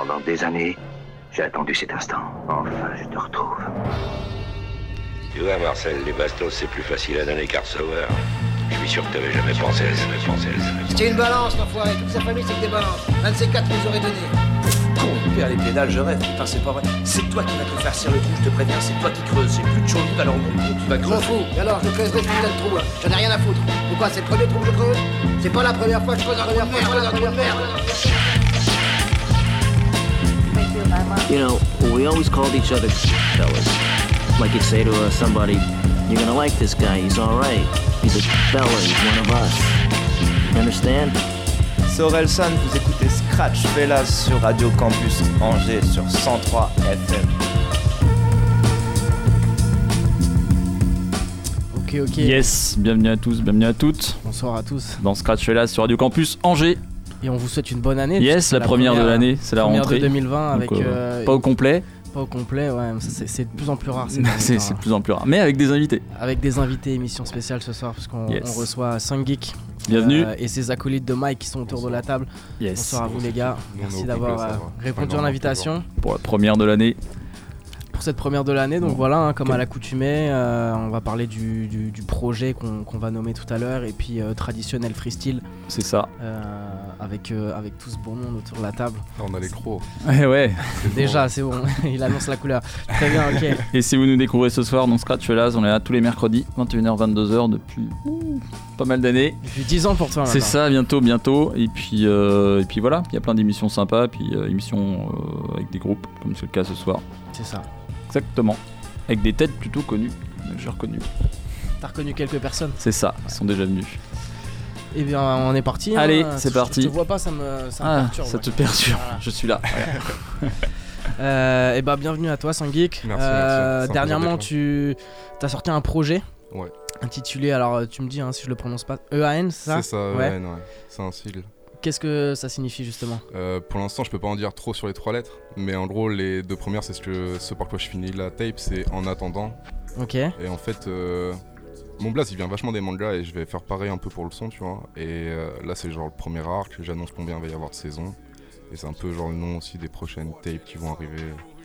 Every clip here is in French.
Pendant des années, j'ai attendu cet instant. Enfin, je te retrouve. Tu vois, Marcel, les bastos, c'est plus facile à donner qu'à recevoir. Je suis sûr que t'avais jamais pensé à ça, pensé à ça. C'était une balance, l'enfoiré. Toute sa famille, c'est que des balances. Un de ces quatre nous aurait donné. Con, père, les pédales, je rêve. Putain, c'est pas vrai. C'est toi qui vas te faire cirer le trou, je te préviens. C'est toi qui creuses. J'ai plus de chauve alors mon con, tu vas Je m'en creuser. fous. Et alors, je creuserai ce putain de trou, là. J'en ai rien à foutre. Pourquoi C'est le premier trou que je creuse? C'est pas la première fois que je creuse un trou de merde. You know, we always called each other fellas. Like you'd say to uh, somebody, you're gonna like this guy, he's alright. He's a fella, he's one of us. You understand? C'est Orelsan, vous écoutez Scratch Fellas sur Radio Campus Angers sur 103 FM. Ok, ok. Yes, bienvenue à tous, bienvenue à toutes Bonsoir à tous. dans Scratch là sur Radio Campus Angers. Et on vous souhaite une bonne année. Yes, c'est la, première, de l'année, c'est la première rentrée. de 2020 Donc, avec. euh, euh, Pas au complet, pas au complet, ouais. C'est c'est de plus en plus rare. c'est hein. de plus en plus rare. Mais avec des invités. Avec des invités, émission spéciale ce soir, parce qu'on Yes. on reçoit Geek Bienvenue. et ses acolytes de Mike qui sont autour de la table. Yes. Bonsoir à vous les gars. Merci d'avoir euh, répondu à l'invitation Pour la première de l'année. Pour cette première de l'année. Donc Bon. voilà, hein, comme à l'accoutumée, euh, on va parler du, du- du projet qu'on va nommer tout à l'heure et puis euh, traditionnel freestyle C'est ça. euh, avec, euh, avec tout ce beau monde autour de la table. Là, on a les crocs. Ouais, ouais. Déjà, c'est bon, il annonce la couleur. Très bien, ok. Et si vous nous découvrez ce soir dans Scratch là, on est là tous les mercredis, 21h, 22h depuis ouh, pas mal d'années. Depuis 10 ans pour toi. C'est ça, bientôt, bientôt. Et puis, euh, et puis voilà, il y a plein d'émissions sympas, puis euh, émissions euh, avec des groupes, comme c'est le cas ce soir. C'est ça. Exactement. Avec des têtes plutôt connues. J'ai reconnues. T'as reconnu quelques personnes C'est ça, ils sont déjà venus. Eh bien, on est parti. hein. Allez, c'est parti. Je te vois pas, ça me, ça me Ah, perturbe. ça te perturbe. Voilà. Je suis là. Euh, eh ben, bienvenue à toi, Sangeek. Merci, merci. Un plaisir Dernièrement, tu as sorti un projet. Ouais. Intitulé, alors euh, tu me dis hein, si je le prononce pas, EAN, c'est ça? C'est ça, Ouais. ouais. ouais. C'est un sigle. Qu'est-ce que ça signifie justement Euh, pour l'instant, je peux pas en dire trop sur les trois lettres, mais en gros, les deux premières, c'est ce, que, ce par quoi je finis la tape, c'est en attendant. Ok. Et en fait, euh, mon blast, il vient vachement des mangas et je vais faire pareil un peu pour le son, tu vois. Et euh, là, c'est genre le premier arc, j'annonce combien il va y avoir de saisons. Et c'est un peu genre le nom aussi des prochaines tapes qui vont arriver.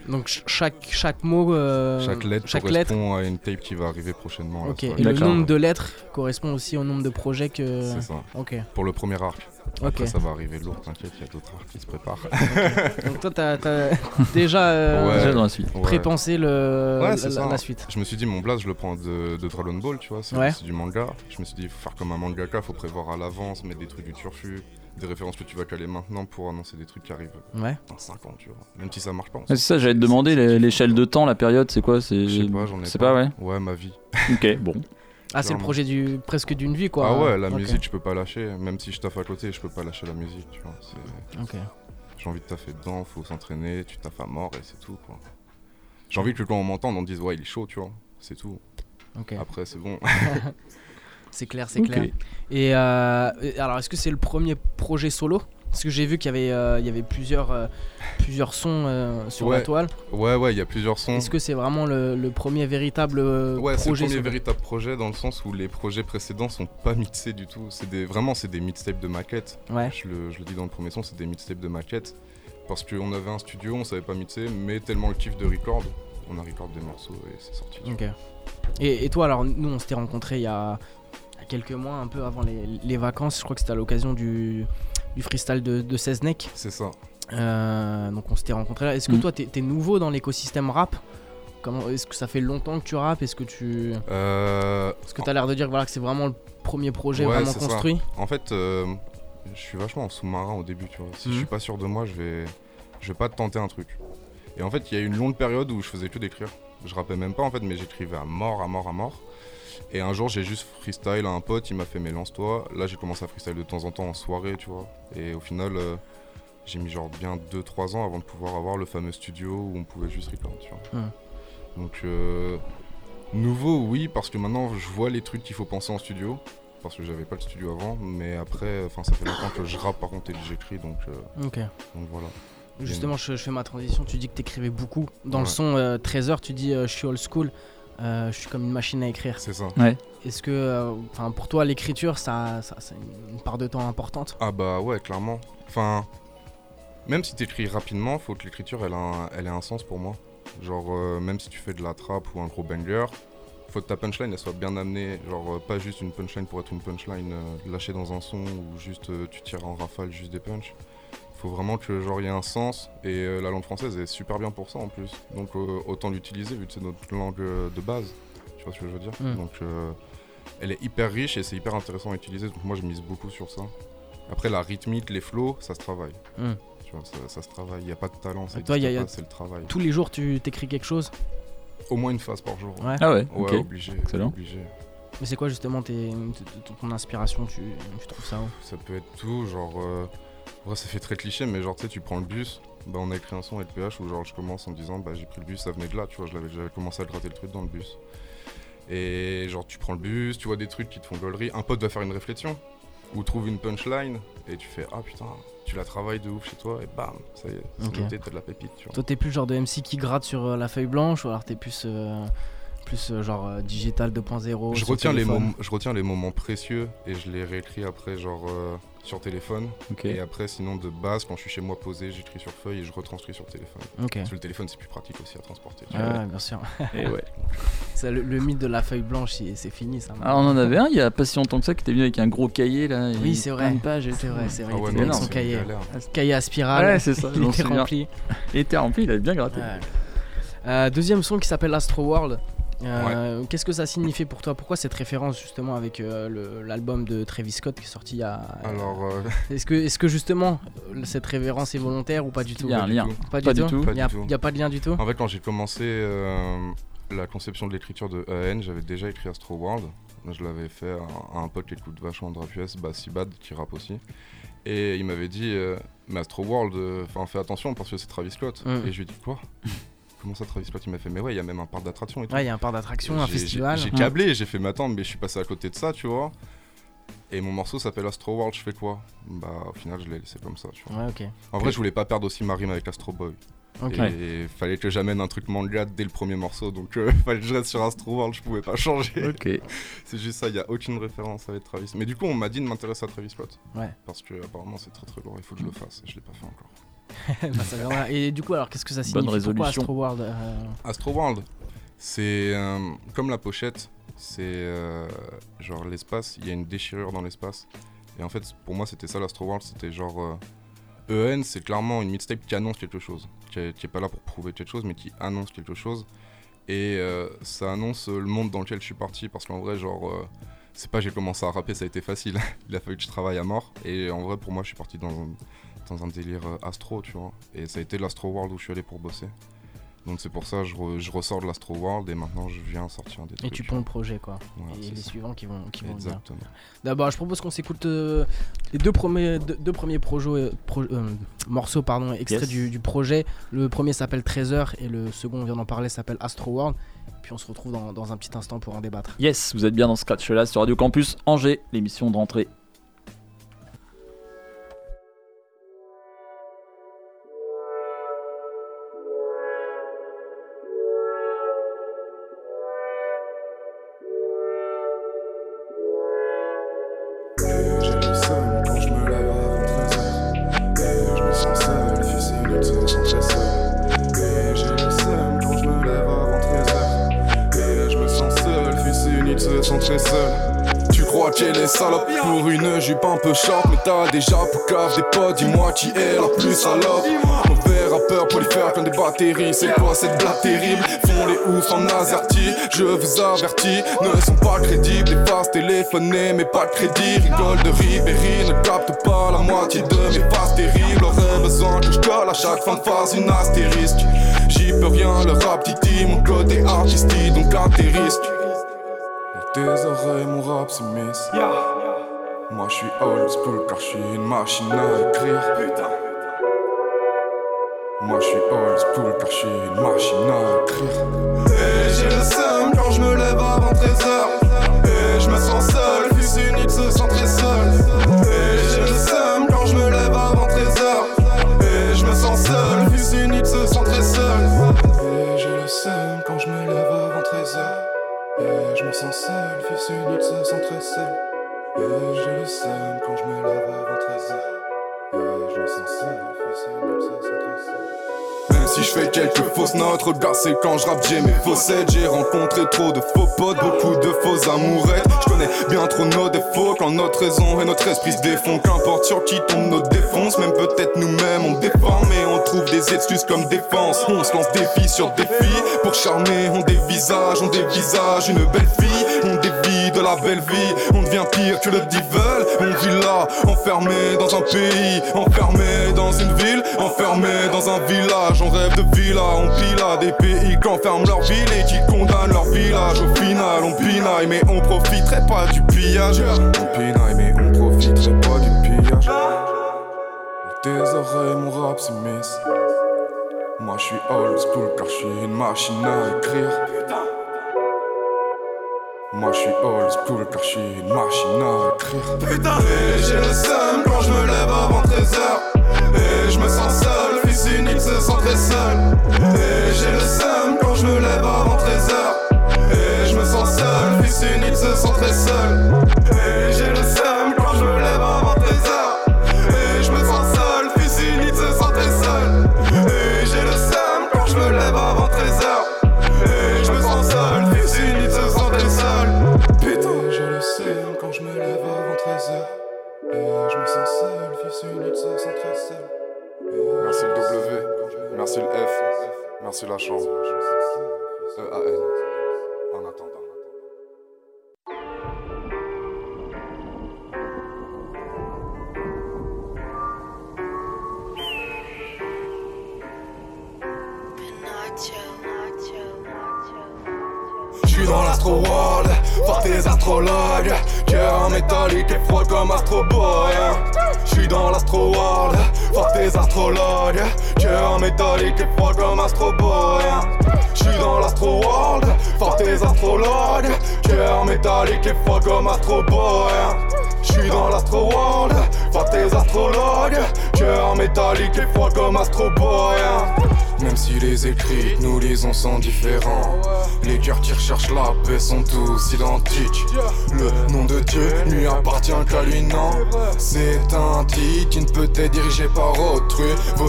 Donc ch- chaque, chaque mot. euh, chaque lettre chaque lettre. correspond à une tape qui va arriver prochainement. Ok. Et le nombre de lettres correspond aussi au nombre de projets que. C'est ça. Ok. Pour le premier arc. Ok. Après, ça va arriver lourd, t'inquiète, il y a d'autres arcs qui se préparent. Donc toi, t'as as déjà euh, Ouais. Déjà dans la suite. Ouais. prépensé le, Ouais, la, suite. Je me suis dit, mon blast, je le prends de, de Dragon Ball, tu vois, c'est du manga. Je me suis dit, il faut faire comme un mangaka, faut prévoir à l'avance, mettre des trucs du turfu, des références que tu vas caler maintenant pour annoncer des trucs qui arrivent Ouais. dans 5 ans, tu vois. Même si ça marche pas. C'est ça, j'allais te demander l'é- l'échelle de temps, la période, c'est quoi C'est Je sais pas, j'en ai C'est pas, ouais Ouais, ma vie. Ok, bon. Ah, c'est le projet du presque d'une vie quoi. ah ouais, la musique, je peux pas lâcher. Même si je taffe à côté, je peux pas lâcher la musique, tu vois. Ok. J'ai envie de taffer dedans, faut s'entraîner, tu taffes à mort et c'est tout, quoi. J'ai envie que quand on m'entende, on dise, ouais, il est chaud, tu vois. C'est tout. Ok. Après, c'est bon. C'est clair, c'est clair. Et euh, et alors, est-ce que c'est le premier projet solo? Parce que j'ai vu qu'il y avait, euh, il y avait plusieurs, euh, plusieurs sons euh, sur la toile. ouais, ouais, il y a plusieurs sons. Est-ce que c'est vraiment le, le premier véritable Ouais, c'est le projet premier véritable projet dans le sens où les projets précédents sont pas mixés du tout. C'est des, vraiment, c'est des mixtapes de maquettes. Ouais. Je le, je le dis dans le premier son, c'est des mixtapes de maquettes. Parce qu'on avait un studio, on savait pas mixer, mais tellement le kiff de record, on a record des morceaux et c'est sorti. Ok. Et, et toi, alors, nous, on s'était rencontrés il y a, il y a quelques mois, un peu avant les, les vacances. Je crois que c'était à l'occasion du, du freestyle de, de 16 Neck. C'est ça. Euh, donc, on s'était rencontrés là. Est-ce que Mm. toi, t'es es nouveau dans l'écosystème rap? Comment Est-ce que ça fait longtemps que tu rappes? Est-ce que tu. Euh, Parce que t'as l'air de dire voilà, que c'est vraiment le premier projet Ouais, vraiment ça. construit? En fait, euh, je suis vachement en sous-marin au début, tu vois. Si je Mhm. suis pas sûr de moi, je vais, je vais pas tenter un truc. Et en fait, il y a eu une longue période où je faisais que d'écrire. Je rappais même pas en fait, mais j'écrivais à mort, à mort, à mort. Et un jour, j'ai juste freestyle à un pote, il m'a fait mais lance-toi. Là, j'ai commencé à freestyle de temps en temps en soirée, tu vois. Et au final, euh, j'ai mis genre bien 2-3 ans avant de pouvoir avoir le fameux studio où on pouvait juste record, tu vois. Donc, euh, nouveau, oui, parce que maintenant, je vois les trucs qu'il faut penser en studio parce que j'avais pas le studio avant, mais après, enfin, ça fait longtemps que je rappe par contre et que j'écris, donc, euh, Ok. donc voilà. Justement, je, je fais ma transition. Tu dis que t'écrivais beaucoup. Dans le son euh, 13h, tu dis euh, je suis old school. euh, je suis comme une machine à écrire. C'est ça. Est-ce que, euh, enfin, pour toi, l'écriture, ça, ça, c'est une part de temps importante? Ah bah ouais, clairement. Enfin, Même si t'écris rapidement, faut que l'écriture elle, a un- elle ait un sens pour moi. Genre, euh, même si tu fais de la trappe ou un gros banger, faut que ta punchline elle soit bien amenée. Genre, euh, pas juste une punchline pour être une punchline euh, lâchée dans un son ou juste euh, tu tires en rafale juste des punchs. Faut vraiment que genre il y ait un sens et euh, la langue française est super bien pour ça en plus. Donc euh, autant l'utiliser vu que c'est notre langue euh, de base. Tu vois ce que je veux dire Mm. Donc euh, elle est hyper riche et c'est hyper intéressant à utiliser. Donc moi je mise beaucoup sur ça. Après la rythmique, les flows, ça se travaille. Mm. Tu vois, ça, ça se travaille. Il n'y a pas de talent, ça Et toi, y a- existe y a- pas, c'est le travail. Tous les jours, tu t'écris quelque chose? Au moins une phase par jour. Ouais. Ah ouais, Ouais, ok. obligé. Excellent. obligé. Mais c'est quoi justement tes, ton inspiration? Tu, tu trouves ça où? Ça peut être tout, genre. euh, ouais, ça fait très cliché, mais genre, tu sais, tu prends le bus. Bah, on a écrit un son avec PH où, genre, je commence en disant, bah, j'ai pris le bus, ça venait de là, tu vois, je l'avais- j'avais commencé à gratter le truc dans le bus. Et genre, tu prends le bus, tu vois des trucs qui te font gaulerie. Un pote va faire une réflexion ou trouve une punchline et tu fais, ah putain, tu la travailles de ouf chez toi et bam, ça y est, c'est Ok. noté, t'as de la pépite, tu vois. Toi, t'es plus le genre de MC qui gratte sur euh, la feuille blanche ou alors t'es plus, euh, plus euh, genre euh, digital 2.0 Je retiens, les moments, je retiens les moments précieux et je les réécris après, genre euh, sur téléphone. Et après, sinon, de base, quand je suis chez moi posé, j'écris sur feuille et je retranscris sur téléphone. Ok. Parce que le téléphone, c'est plus pratique aussi à transporter. Ah, vois. bien sûr. Et ouais. Ça, le, le mythe de la feuille blanche, il- c'est fini ça. Ah, on en avait un il y a pas si longtemps que ça qui était venu avec un gros cahier là. et Oui, c'est plein vrai. de pages et C'est tout. vrai, c'est vrai. Ah il ouais, était non, dans c'est son une cahier. Cahier à spirale. Ouais, c'est ça, il était rempli. Il était rempli, il avait bien gratté. Ouais. Euh, deuxième son qui s'appelle Astro World. Euh, Qu'est-ce que ça signifie pour toi? Pourquoi cette référence justement avec euh, l'album de Travis Scott qui est sorti il y a. Alors, euh, Est-ce que, est que justement cette référence est volontaire ou pas du tout? Il y a un lien. tout. Pas, Pas du du tout. Il n'y a, pas de lien du tout? En fait, quand j'ai commencé euh, la conception de l'écriture de EN, j'avais déjà écrit Astro World. Je l'avais fait à, à un pote qui écoute vachement de rap US, bah, Sibad, qui rappe aussi. Et il m'avait dit, euh, mais Astro World, euh, 'fin, fais attention parce que c'est Travis Scott. Mm. Et je lui ai dit, quoi? Comment ça, Travis Scott Il m'a fait, mais ouais, il y a même un parc d'attraction et tout. Ouais, il y a un parc d'attraction, un festival. J'ai câblé, j'ai fait m'attendre, mais je suis passé à côté de ça, tu vois. Et mon morceau s'appelle Astro World, je fais quoi? Bah, au final, je l'ai laissé comme ça, tu vois. Ouais, ok. En vrai, je voulais pas perdre aussi ma rime avec Astro Boy. Ok. Et fallait que j'amène un truc manga dès le premier morceau, donc euh, fallait que je reste sur Astro World, je pouvais pas changer. Ok. C'est juste ça, il y a aucune référence avec Travis. Mais du coup, on m'a dit de m'intéresser à Travis Scott. Ouais. Parce que apparemment, c'est très très lourd, il faut que je le fasse, et je l'ai pas fait encore. Bah. Et du coup, alors qu'est-ce que ça Bonne signifie? Pourquoi résolution. Astro World euh, Astro World, c'est euh, comme la pochette, c'est euh, genre l'espace, il y a une déchirure dans l'espace. Et en fait, pour moi, c'était ça l'Astro World, c'était genre. euh, EN, c'est clairement une mixtape qui annonce quelque chose, qui est, qui est pas là pour prouver quelque chose, mais qui annonce quelque chose. Et euh, ça annonce le monde dans lequel je suis parti, parce qu'en vrai, genre. euh, c'est pas j'ai commencé à rapper, ça a été facile. Il a fallu que je travaille à mort. Et en vrai, pour moi, je suis parti dans, dans un délire euh, astro, tu vois. Et ça a été l'Astro World où je suis allé pour bosser. Donc c'est pour ça que je, re- je ressors de l'Astro World et maintenant je viens sortir des Et trucs. tu ponds le projet, quoi. Voilà, et c'est les ça. suivants qui vont, qui vont venir. Exactement. D'abord, je propose qu'on s'écoute euh, les deux premiers, deux, deux premiers projets, euh, pro- euh, morceaux pardon, extraits Yes. du, du projet. Le premier s'appelle Trésor et le second, on vient d'en parler, s'appelle Astro World. Puis on se retrouve dans, dans un petit instant pour en débattre. Yes, vous êtes bien dans Scratch là sur Radio Campus Angers, l'émission de salope. Pour une jupe un peu short Mais t'as déjà pour des potes, dis-moi qui est la plus salope. Mauvais rappeur polyphère plein des batteries. C'est quoi cette blague terrible? Font les oufs en azerty. Je vous avertis, ne sont pas crédibles. Les faces téléphonées mais pas de crédit. Rigole de Ribéry, ne capte pas la moitié de mes faces terribles. Aurait besoin que je colle à chaque fin de phase une astérisque. J'y peux rien, le rap titi, mon côté artistique donc atterrisse dans tes oreilles, mon rap s'immisce. Moi, je suis old school car je suis une machine à écrire. Moi, je suis old school car je suis une machine à écrire. Et j'ai le seum quand je me lève avant 13h. Et je me sens seul, fils unique se sent se. Et j'ai le seum quand je me lève avant 13h. Et je sens seul, fils unique fais quelques fausses notes. Regarde, c'est quand je rappe, j'ai mes faussettes. J'ai rencontré trop de faux potes, beaucoup de fausses amourettes. Je connais bien trop nos défauts quand notre raison et notre esprit se défont. Qu'importe sur qui tombe notre défense, même peut-être nous-mêmes on défend, mais on trouve des excuses comme défense. On se lance défi sur défi pour charmer. On dévisage, on dévisage une belle fille. On de la belle vie, on devient pire que le devil. On vit là, enfermé dans un pays, enfermé dans une ville, enfermé dans un village. On rêve de villa, on pila des pays qui enferment leur ville et qui condamnent leur village. Au final, on pinaille, mais on profiterait pas du pillage. On pinaille, mais on profiterait pas du pillage. Tes oreilles, mon rap s'immisce. Moi, je suis old school car je suis une machine à écrire. Moi je suis old school car je suis une machine à écrire. Putain j'ai le seum quand je me lève avant 13h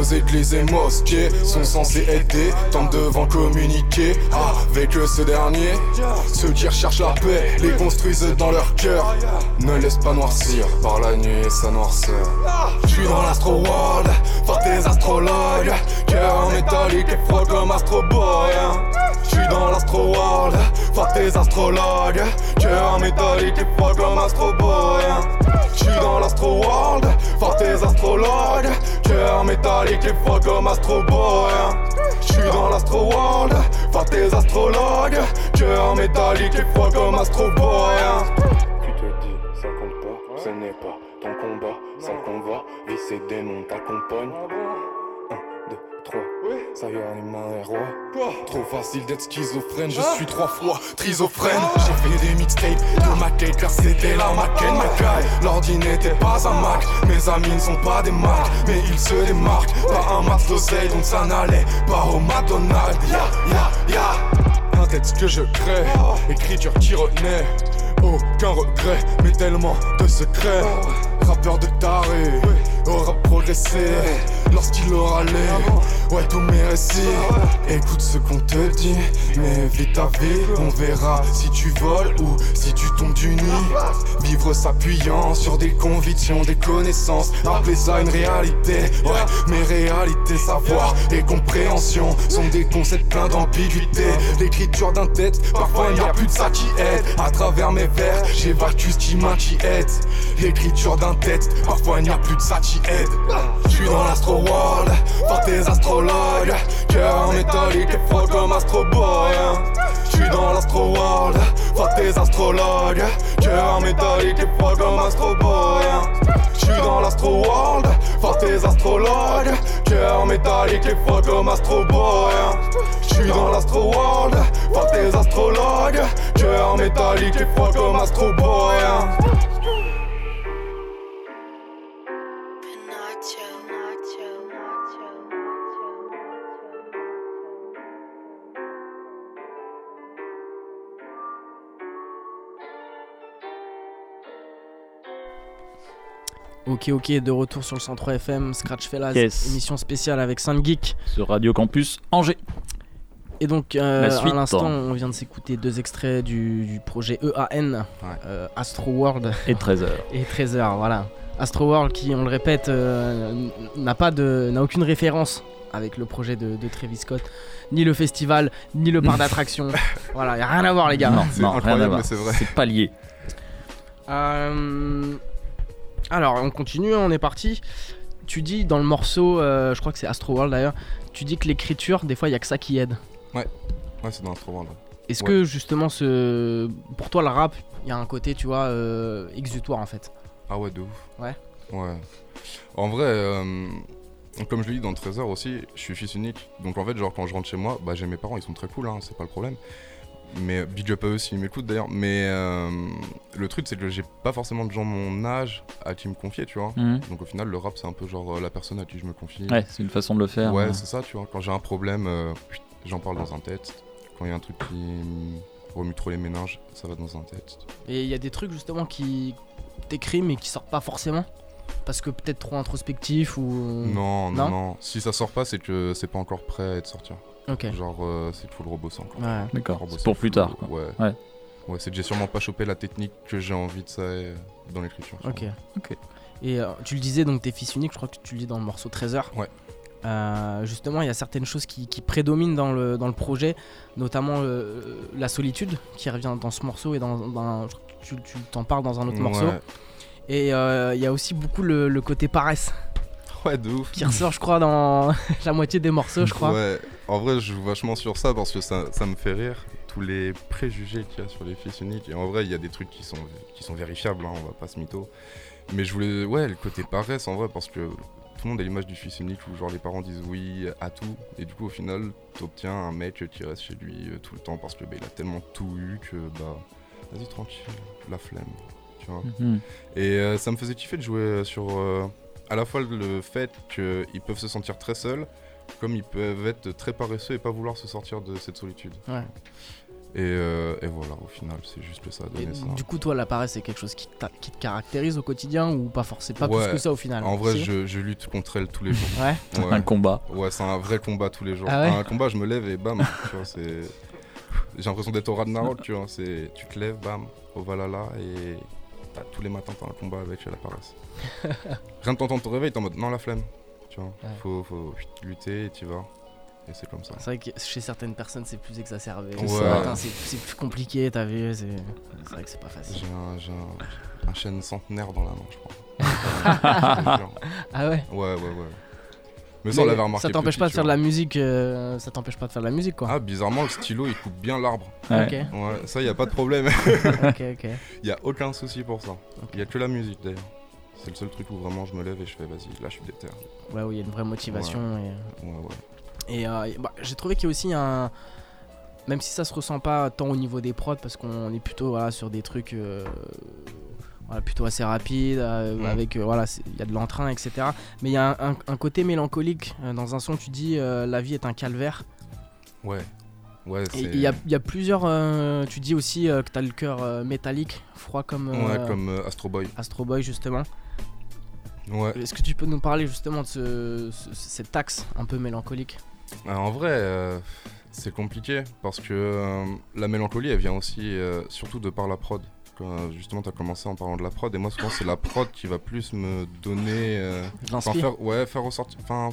Vos églises et mosquées sont censées aider Tant devant communiquer avec ce dernier. Ceux qui recherchent la paix les construisent dans leur cœur. Ne laisse pas noircir par la nuit et sa noirceur. J'suis dans l'astro world, voir tes astrologues. Cœur métallique et froid comme Astro Boy J'suis dans l'astro world, voir tes astrologues. Cœur métallique et froid comme Astro Boy J'suis dans l'astro world, voir tes astrologues Cœur métallique et froid comme Astro Boy. J'suis dans l'astro world, voir tes astrologues. Cœur métallique et froid comme Astro Boy. Tu te dis, ça compte pas, ce n'est pas ton combat, sans combat, vie ces démons t'accompagnent. 1, 2, 3, ça y est, on est main et roi. Trop facile d'être schizophrène, je suis trois fois trisophrène. J'ai fait des mixtapes de ma cake car c'était la maquette, ma caille. L'ordi n'était pas un Mac, mes amis ne sont pas des marques, mais ils se démarquent. Pas un max d'oseille, donc ça n'allait pas au McDonald's. Ya, ya, ya. Un texte que je crée, écriture qui renaît. Aucun regret, mais tellement de secrets. Rappeur de taré, aura progressé lorsqu'il aura les. Ouais, tous mes récits. Écoute ce qu'on te dit, mais vis ta vie. On verra si tu voles ou si tu tombes du nid. Vivre s'appuyant sur des convictions, des connaissances. Appeler ça une réalité. Ouais, mes réalités, savoir et compréhension sont des concepts pleins d'ambiguïté. L'écriture d'un texte, parfois il n'y a plus de ça qui aide. À travers mes vers, j'évacue ce qui m'inquiète. L'écriture d'un texte, parfois il n'y a plus de ça qui aide. J'suis dans l'astro world, par tes astrologues. Cœur métallique et froid comme Astro Boy J'suis dans l'astro world, par tes astrologues. Cœur métallique et froid comme Astro Boy J'suis dans l'astro world, par tes astrologues. Cœur métallique et froid comme Astro Boy J'suis dans l'astro world, par tes astrologues. Cœur métallique et froid comme Astro Boy Ok, ok, de retour sur le 103 FM, Scratch Fellas, Yes. émission spéciale avec Geek. Sur Radio Campus Angers. Et donc, euh, suite. à l'instant, on vient de s'écouter deux extraits du, du projet EAN, euh, Astro World Et 13h. et Treasure, voilà. Astro World qui, on le répète, euh, n'a pas de, n'a aucune référence avec le projet de, de Travis Scott, ni le festival, ni le parc d'attractions. voilà, y a rien à voir les gars. Non, C'est non, rien à voir. mais c'est vrai. C'est pas lié. Euh, alors, on continue, on est parti. Tu dis dans le morceau, euh, je crois que c'est Astro World d'ailleurs, tu dis que l'écriture, des fois, il y a que ça qui aide. Ouais, ouais, c'est dans Astro World. Est-ce Ouais. que justement, ce... pour toi, le rap, il y a un côté, tu vois, euh, exutoire en fait? Ah ouais, de ouf. Ouais. Ouais. En vrai, euh, comme je le dis dans le Trésor aussi, je suis fils unique. Donc en fait, genre quand je rentre chez moi, bah j'ai mes parents, ils sont très cool, hein, c'est pas le problème. Mais big up à eux s'ils m'écoutent d'ailleurs. Mais euh, le truc, c'est que j'ai pas forcément de gens de mon âge à qui me confier, tu vois. Mhm. Donc au final, le rap, c'est un peu genre euh, la personne à qui je me confie. Ouais, c'est une façon de le faire. Ouais, hein. c'est ça, tu vois. Quand j'ai un problème, euh, j'en parle dans un texte. Quand il y a un truc qui remue trop les méninges, ça va dans un texte. Et il y a des trucs justement qui t'écris mais qui sortent pas forcément Parce que peut-être trop introspectif ou. Non, non, non, Si ça sort pas, c'est que c'est pas encore prêt à être sorti. Genre, euh, c'est le rebosser encore. Ouais. D'accord, c'est pour plus tard, quoi. Ouais. Ouais. Ouais, c'est que j'ai sûrement pas chopé la technique que j'ai envie de ça euh, dans l'écriture. Ok. Ok. Et euh, tu le disais donc t'es fils unique, je crois que tu le dis dans le morceau 13 heures. Ouais. Euh, justement, il y a certaines choses qui, qui prédominent dans le, dans le projet, notamment euh, la solitude qui revient dans ce morceau et dans, dans- tu, tu t'en parles dans un autre Ouais. morceau. Et euh, il y a aussi beaucoup le, le côté paresse Ouais, de ouf. qui ressort, je crois, dans la moitié des morceaux, je crois. Ouais, en vrai, je joue vachement sur ça parce que ça, ça me fait rire. Tous les préjugés qu'il y a sur les fils uniques. Et en vrai, il y a des trucs qui sont, qui sont vérifiables, hein, on va pas se mytho. Mais je voulais. Ouais, le côté paresse en vrai, parce que tout le monde a l'image du fils unique où genre les parents disent oui à tout. Et du coup, au final, t'obtiens un mec qui reste chez lui euh, tout le temps parce que bah, il a tellement tout eu que bah. Vas-y, tranquille, la flemme. Tu vois. Mhm. Et euh, ça me faisait kiffer de jouer sur euh, à la fois le fait qu'ils peuvent se sentir très seuls, comme ils peuvent être très paresseux et pas vouloir se sortir de cette solitude. Ouais. Et, euh, et voilà, au final, c'est juste que ça a Et donné ça. du coup, toi, la paresse, c'est quelque chose qui, te caractérise au quotidien ou pas forcément Pas Ouais, plus que ça au final? En vrai, je, je lutte contre elle tous les jours. Ouais. Un combat. Ouais, c'est un vrai combat tous les jours. Ah ouais? Un combat, je me lève et bam, tu vois, c'est. J'ai l'impression d'être au Ragnarok, tu vois. C'est, tu te lèves, bam, au Valhalla et tous les matins t'as un combat avec la paresse. Rien de t'entendre te réveiller, t'es en mode non la flemme, tu vois. Ouais. Faut, faut lutter et tu vas. Et c'est comme ça. C'est vrai que chez certaines personnes, c'est plus exacerbé. Ouais. C'est plus compliqué, t'as vu C'est vrai que c'est pas facile. J'ai un, un, un chêne centenaire dans la main, je crois. Ah ouais Ouais, ouais, ouais. Mais ça, on l'avait remarqué. Ça t'empêche pas de faire de la musique, euh, ça t'empêche pas de faire de la musique quoi. Ah, bizarrement, le stylo il coupe bien l'arbre. Ouais. Ok. Ouais, ça, y a pas de problème. ok, ok. y a aucun souci pour ça. Il y a que la musique d'ailleurs. C'est le seul truc où vraiment je me lève et je fais vas-y, là je suis déter. Ouais, où il y a une vraie motivation. Ouais, ouais. Et, et, euh, bah, j'ai trouvé qu'il y a aussi un. Même si ça se ressent pas tant au niveau des prods, parce qu'on est plutôt voilà, sur des trucs euh, voilà, plutôt assez rapides, euh, avec euh, voilà, il y a de l'entrain, etc. Mais il y a un, un- un côté mélancolique. euh, dans un son, tu dis euh, la vie est un calvaire. Ouais. Ouais, Et c'est. il y a, il y a plusieurs. euh, tu dis aussi euh, que tu as le cœur euh, métallique, froid comme. Ouais, euh, comme euh, Astro Boy. Astro Boy, justement. Ouais. Est-ce que tu peux nous parler justement de ce, ce- cet axe un peu mélancolique Euh, en vrai, euh, c'est compliqué parce que euh, la mélancolie, elle vient aussi euh, surtout de par la prod. Quand, justement, tu as commencé en parlant de la prod, et moi, souvent, c'est la prod qui va plus me donner. faire, ouais, faire ressortir. Enfin,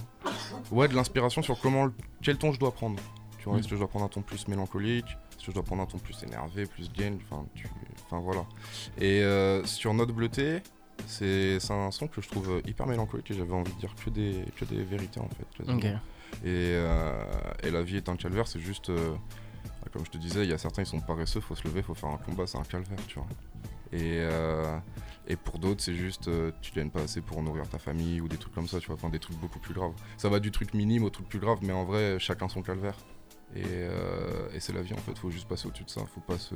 ouais, de l'inspiration sur comment, quel ton je dois prendre. Tu vois, Mm. est-ce que je dois prendre un ton plus mélancolique? Est-ce que je dois prendre un ton plus énervé, plus gain? Enfin, voilà. Et sur Note Bleutée, c'est un son que je trouve hyper mélancolique et j'avais envie de dire que des, que des vérités en fait. Et, euh, et la vie est un calvaire, c'est juste. euh, comme je te disais, il y a certains, ils sont paresseux, faut se lever, faut faire un combat, c'est un calvaire, tu vois. Et, euh, et pour d'autres, c'est juste, tu gagnes pas assez pour nourrir ta famille ou des trucs comme ça, tu vois, enfin des trucs beaucoup plus graves. Ça va du truc minime au truc plus grave, mais en vrai, chacun son calvaire. Et, et c'est la vie en fait, faut juste passer au-dessus de ça, faut pas se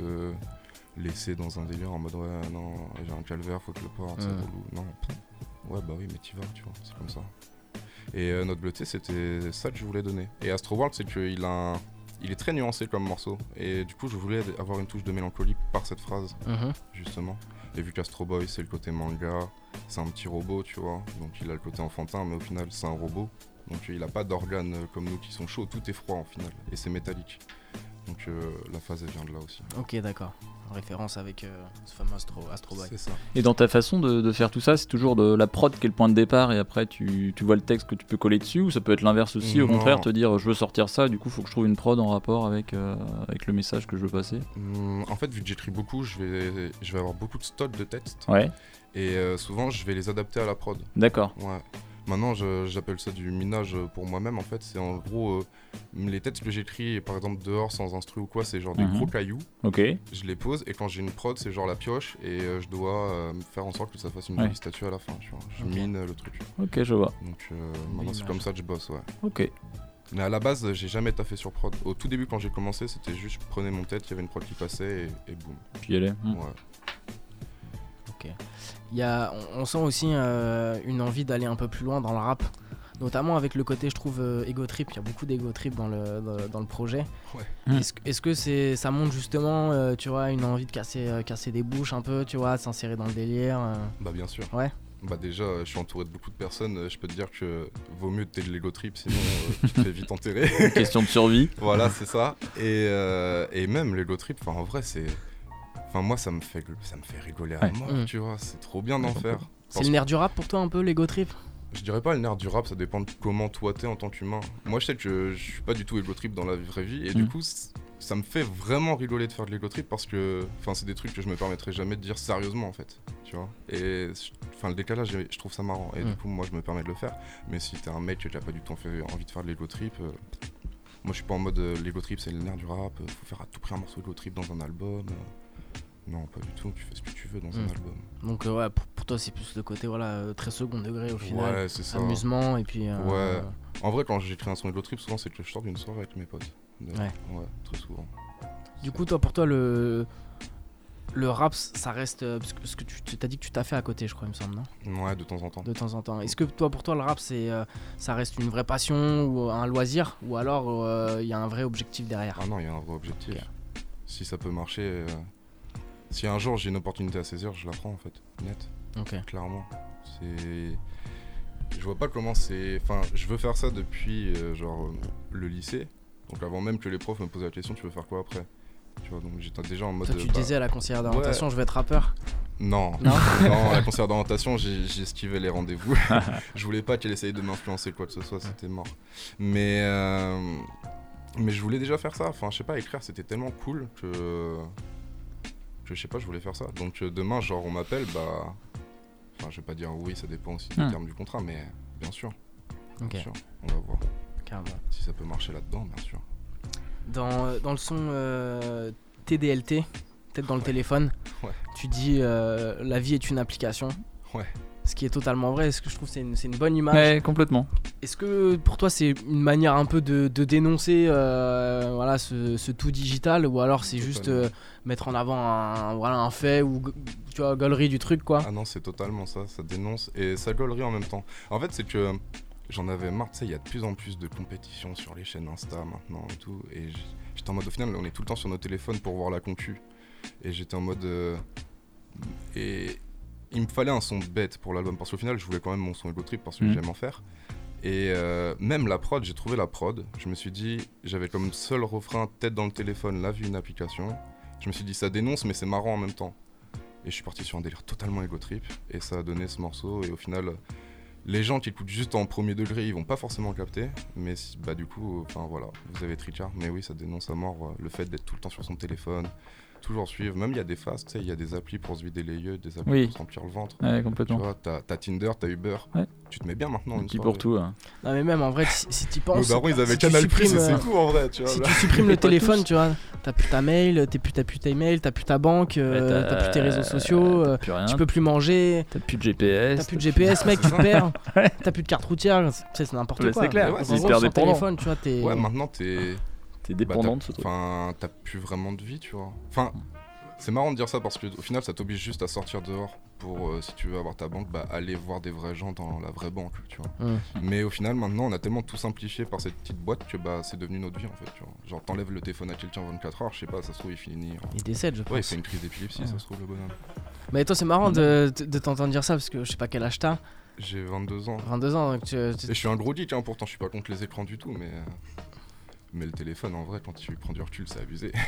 laisser dans un délire en mode ouais, non, j'ai un calvaire, faut que je le porte, Ouais. relou. Non, ouais, bah oui, mais t'y vas, tu vois, c'est comme ça. Et euh, notre bleuté, c'était ça que je voulais donner. Et Astro World, c'est qu'il a un- il est très nuancé comme morceau. Et du coup, je voulais avoir une touche de mélancolie par cette phrase, Mhm. justement. Et vu qu'Astro Boy, c'est le côté manga, c'est un petit robot, tu vois. Donc il a le côté enfantin, mais au final, c'est un robot. Donc il a pas d'organes euh, comme nous qui sont chauds, tout est froid en final, et c'est métallique. Donc euh, la phase elle vient de là aussi. Ok, d'accord. En référence avec euh, ce fameux Astro, Astro Boy. C'est ça. Et dans ta façon de, de faire tout ça, c'est toujours de la prod qui est le point de départ et après tu, tu vois le texte que tu peux coller dessus ou ça peut être l'inverse aussi, au contraire te dire je veux sortir ça, du coup faut que je trouve une prod en rapport avec, euh, avec le message que je veux passer? Hum, en fait, vu que j'écris beaucoup, je vais, je vais avoir beaucoup de stock de textes. Ouais. Et euh, souvent, je vais les adapter à la prod. D'accord. Ouais. Maintenant, j'appelle ça du minage pour moi-même. En fait, c'est en gros euh, les textes que j'écris, par exemple dehors sans instru ou quoi, c'est genre des Mhm. gros cailloux. Ok. Je les pose et quand j'ai une prod, c'est genre la pioche et euh, je dois euh, faire en sorte que ça fasse une Ouais. jolie statue à la fin. Tu vois. Je mine euh, le truc. Ok, je vois. Donc euh, maintenant, c'est comme ça que je bosse, ouais. Ok. Mais à la base, j'ai jamais taffé sur prod. Au tout début, quand j'ai commencé, c'était juste je prenais mon tête, il y avait une prod qui passait et, et boum. Puis y aller. Hmm. Ouais. Ok. Il y a, on, on sent aussi euh, une envie d'aller un peu plus loin dans le rap. Notamment avec le côté, je trouve, euh, ego trip. Il y a beaucoup d'ego trip dans le, dans, dans le projet. Ouais. Est-ce, que- est-ce que c'est, ça montre justement, euh, tu vois, une envie de casser, euh, casser des bouches un peu, tu vois, de s'insérer dans le délire euh Bah bien sûr. Ouais. Bah déjà, je suis entouré de beaucoup de personnes. Je peux te dire que vaut mieux que t'aies l'ego trip, sinon euh, tu te fais vite enterrer. Question de survie. voilà, c'est ça. Et, euh, et même l'ego trip, en vrai, c'est, enfin moi ça me fait, ça me fait rigoler à Ouais. mort, Mm. tu vois. C'est trop bien d'en faire. C'est le nerf du rap pour toi un peu, l'ego trip? Je dirais pas le nerf du rap, ça dépend de comment toi t'es en tant qu'humain. Moi je sais que je suis pas du tout ego trip dans la vraie vie et du Mm. coup ça me fait vraiment rigoler de faire de l'ego trip parce que enfin c'est des trucs que je me permettrais jamais de dire sérieusement en fait, tu vois. Et enfin le décalage je trouve ça marrant et Mm. du coup moi je me permets de le faire. Mais si t'es un mec qui a pas du tout envie de faire de l'ego trip, euh, moi je suis pas en mode euh, l'ego trip c'est le nerf du rap, euh, faut faire à tout prix un morceau d'ego trip dans un album. Non pas du tout, tu fais ce que tu veux dans un Mm. album. Donc euh, ouais, pour, pour toi c'est plus le côté voilà euh, très second degré au final. Ouais c'est ça. Amusement et puis. euh, Ouais. En vrai, quand j'écris un son ego trip, souvent c'est que je sors d'une soirée avec mes potes. De- Ouais. très souvent. Du coup, toi, pour toi, le, le rap, ça reste. Parce que, parce que tu t'as dit que tu t'as fait à côté, je crois, il me semble, non? Ouais, de temps en temps. De temps en temps. Est-ce que toi, pour toi, le rap, c'est, euh, ça reste une vraie passion ou un loisir? Ou alors il y a un vrai objectif derrière? Ah non, il y a un vrai objectif. Si ça peut marcher, si un jour j'ai une opportunité à saisir, je la prends en fait. Net, Ok. clairement. C'est. Je vois pas comment c'est. Enfin, je veux faire ça depuis euh, genre le lycée. Donc avant même que les profs me posent la question, tu veux faire quoi après? Tu vois, donc j'étais déjà en mode. Toi, tu bah, disais à la conseillère d'orientation, ouais. je vais être rappeur. Non, Non non, à la conseillère d'orientation, esquivé les rendez-vous. je voulais pas qu'elle essaye de m'influencer quoi que ce soit, c'était mort. Mais, euh, mais je voulais déjà faire ça. Enfin, je sais pas, écrire c'était tellement cool que, que je sais pas, je voulais faire ça. Donc euh, demain, genre, on m'appelle, bah. Enfin, je vais pas dire oui, ça dépend aussi du Hmm. terme du contrat, mais bien sûr, Ok, bien sûr, on va voir carrément. si ça peut marcher là-dedans, bien sûr. Dans, dans le son euh, TDLT, peut-être dans le téléphone, Ouais. tu dis euh, la vie est une application. Ouais. Ce qui est totalement vrai. Est-ce que je trouve que c'est une, c'est une bonne image Ouais, complètement. Est-ce que pour toi c'est une manière un peu de, de dénoncer euh, voilà, ce, ce tout digital ou alors c'est juste euh, mettre en avant un, voilà, un fait ou tu vois, gaulerie du truc quoi? Ah non, c'est totalement ça, ça dénonce et ça gaulerie en même temps. En fait, c'est que j'en avais marre, tu sais, il y a de plus en plus de compétitions sur les chaînes Insta maintenant et tout. Et j'étais en mode, au final, on est tout le temps sur nos téléphones pour voir la concu. Et j'étais en mode. euh, et il me fallait un son bête pour l'album parce qu'au final, je voulais quand même mon son ego trip parce que Mhm. j'aime en faire. Et euh, même la prod, j'ai trouvé la prod. Je me suis dit, j'avais comme seul refrain tête dans le téléphone, la vue une application. Je me suis dit, ça dénonce, mais c'est marrant en même temps. Et je suis parti sur un délire totalement ego trip. Et ça a donné ce morceau. Et au final, les gens qui écoutent juste en premier degré, ils vont pas forcément capter. Mais bah, du coup, enfin voilà, vous avez Tricard. Mais oui, ça dénonce à mort euh, le fait d'être tout le temps sur son téléphone. Toujours suivre. Même il y a des phases, tu sais, il y a des applis pour se vider les yeux, des applis Oui. pour se remplir le ventre. Ouais, Tu complètement. vois, t'as t'as Tinder, t'as Uber. Ouais. Tu te mets bien maintenant. Un une pour tout. hein. Non mais même en vrai si, si tu Nos penses darons, ils avaient si tu Canal Plus et euh, c'est tout en vrai, tu vois. si là. tu supprimes le téléphone tu vois t'as plus ta mail t'as plus, t'as plus tes mails t'as plus ta banque euh, t'as plus tes réseaux sociaux t'as euh, plus rien. tu peux plus manger T'as plus de GPS. T'as plus de GPS, mec, tu te perds. T'as plus de carte routière, c'est c'est n'importe Ouais, quoi. c'est clair, c'est hyper dépendant. téléphone, tu vois, t'es. Ouais, maintenant t'es. T'es Bah, dépendant de ce truc. Enfin, t'as plus vraiment de vie, tu vois. Enfin, c'est marrant de dire ça parce que au final, ça t'oblige juste à sortir dehors pour, euh, si tu veux avoir ta banque, bah aller voir des vrais gens dans la vraie banque, tu vois. Mais au final, maintenant, on a tellement tout simplifié par cette petite boîte que bah c'est devenu notre vie en fait, tu vois. Genre, t'enlèves le téléphone à quelqu'un 24 heures, je sais pas, ça se trouve il finit. en- Il décède, je pense. Ouais, il fait une crise d'épilepsie, Ouais. ça se trouve le bonhomme. Mais toi, c'est marrant de, de- de t'entendre dire ça parce que je sais pas quel âge t'as. J'ai 22 ans. 22 ans, donc tu- tu- Et je suis un gros geek, hein, pourtant je suis pas contre les écrans du tout, mais. Mais le téléphone, en vrai, quand tu prends du recul, c'est abusé.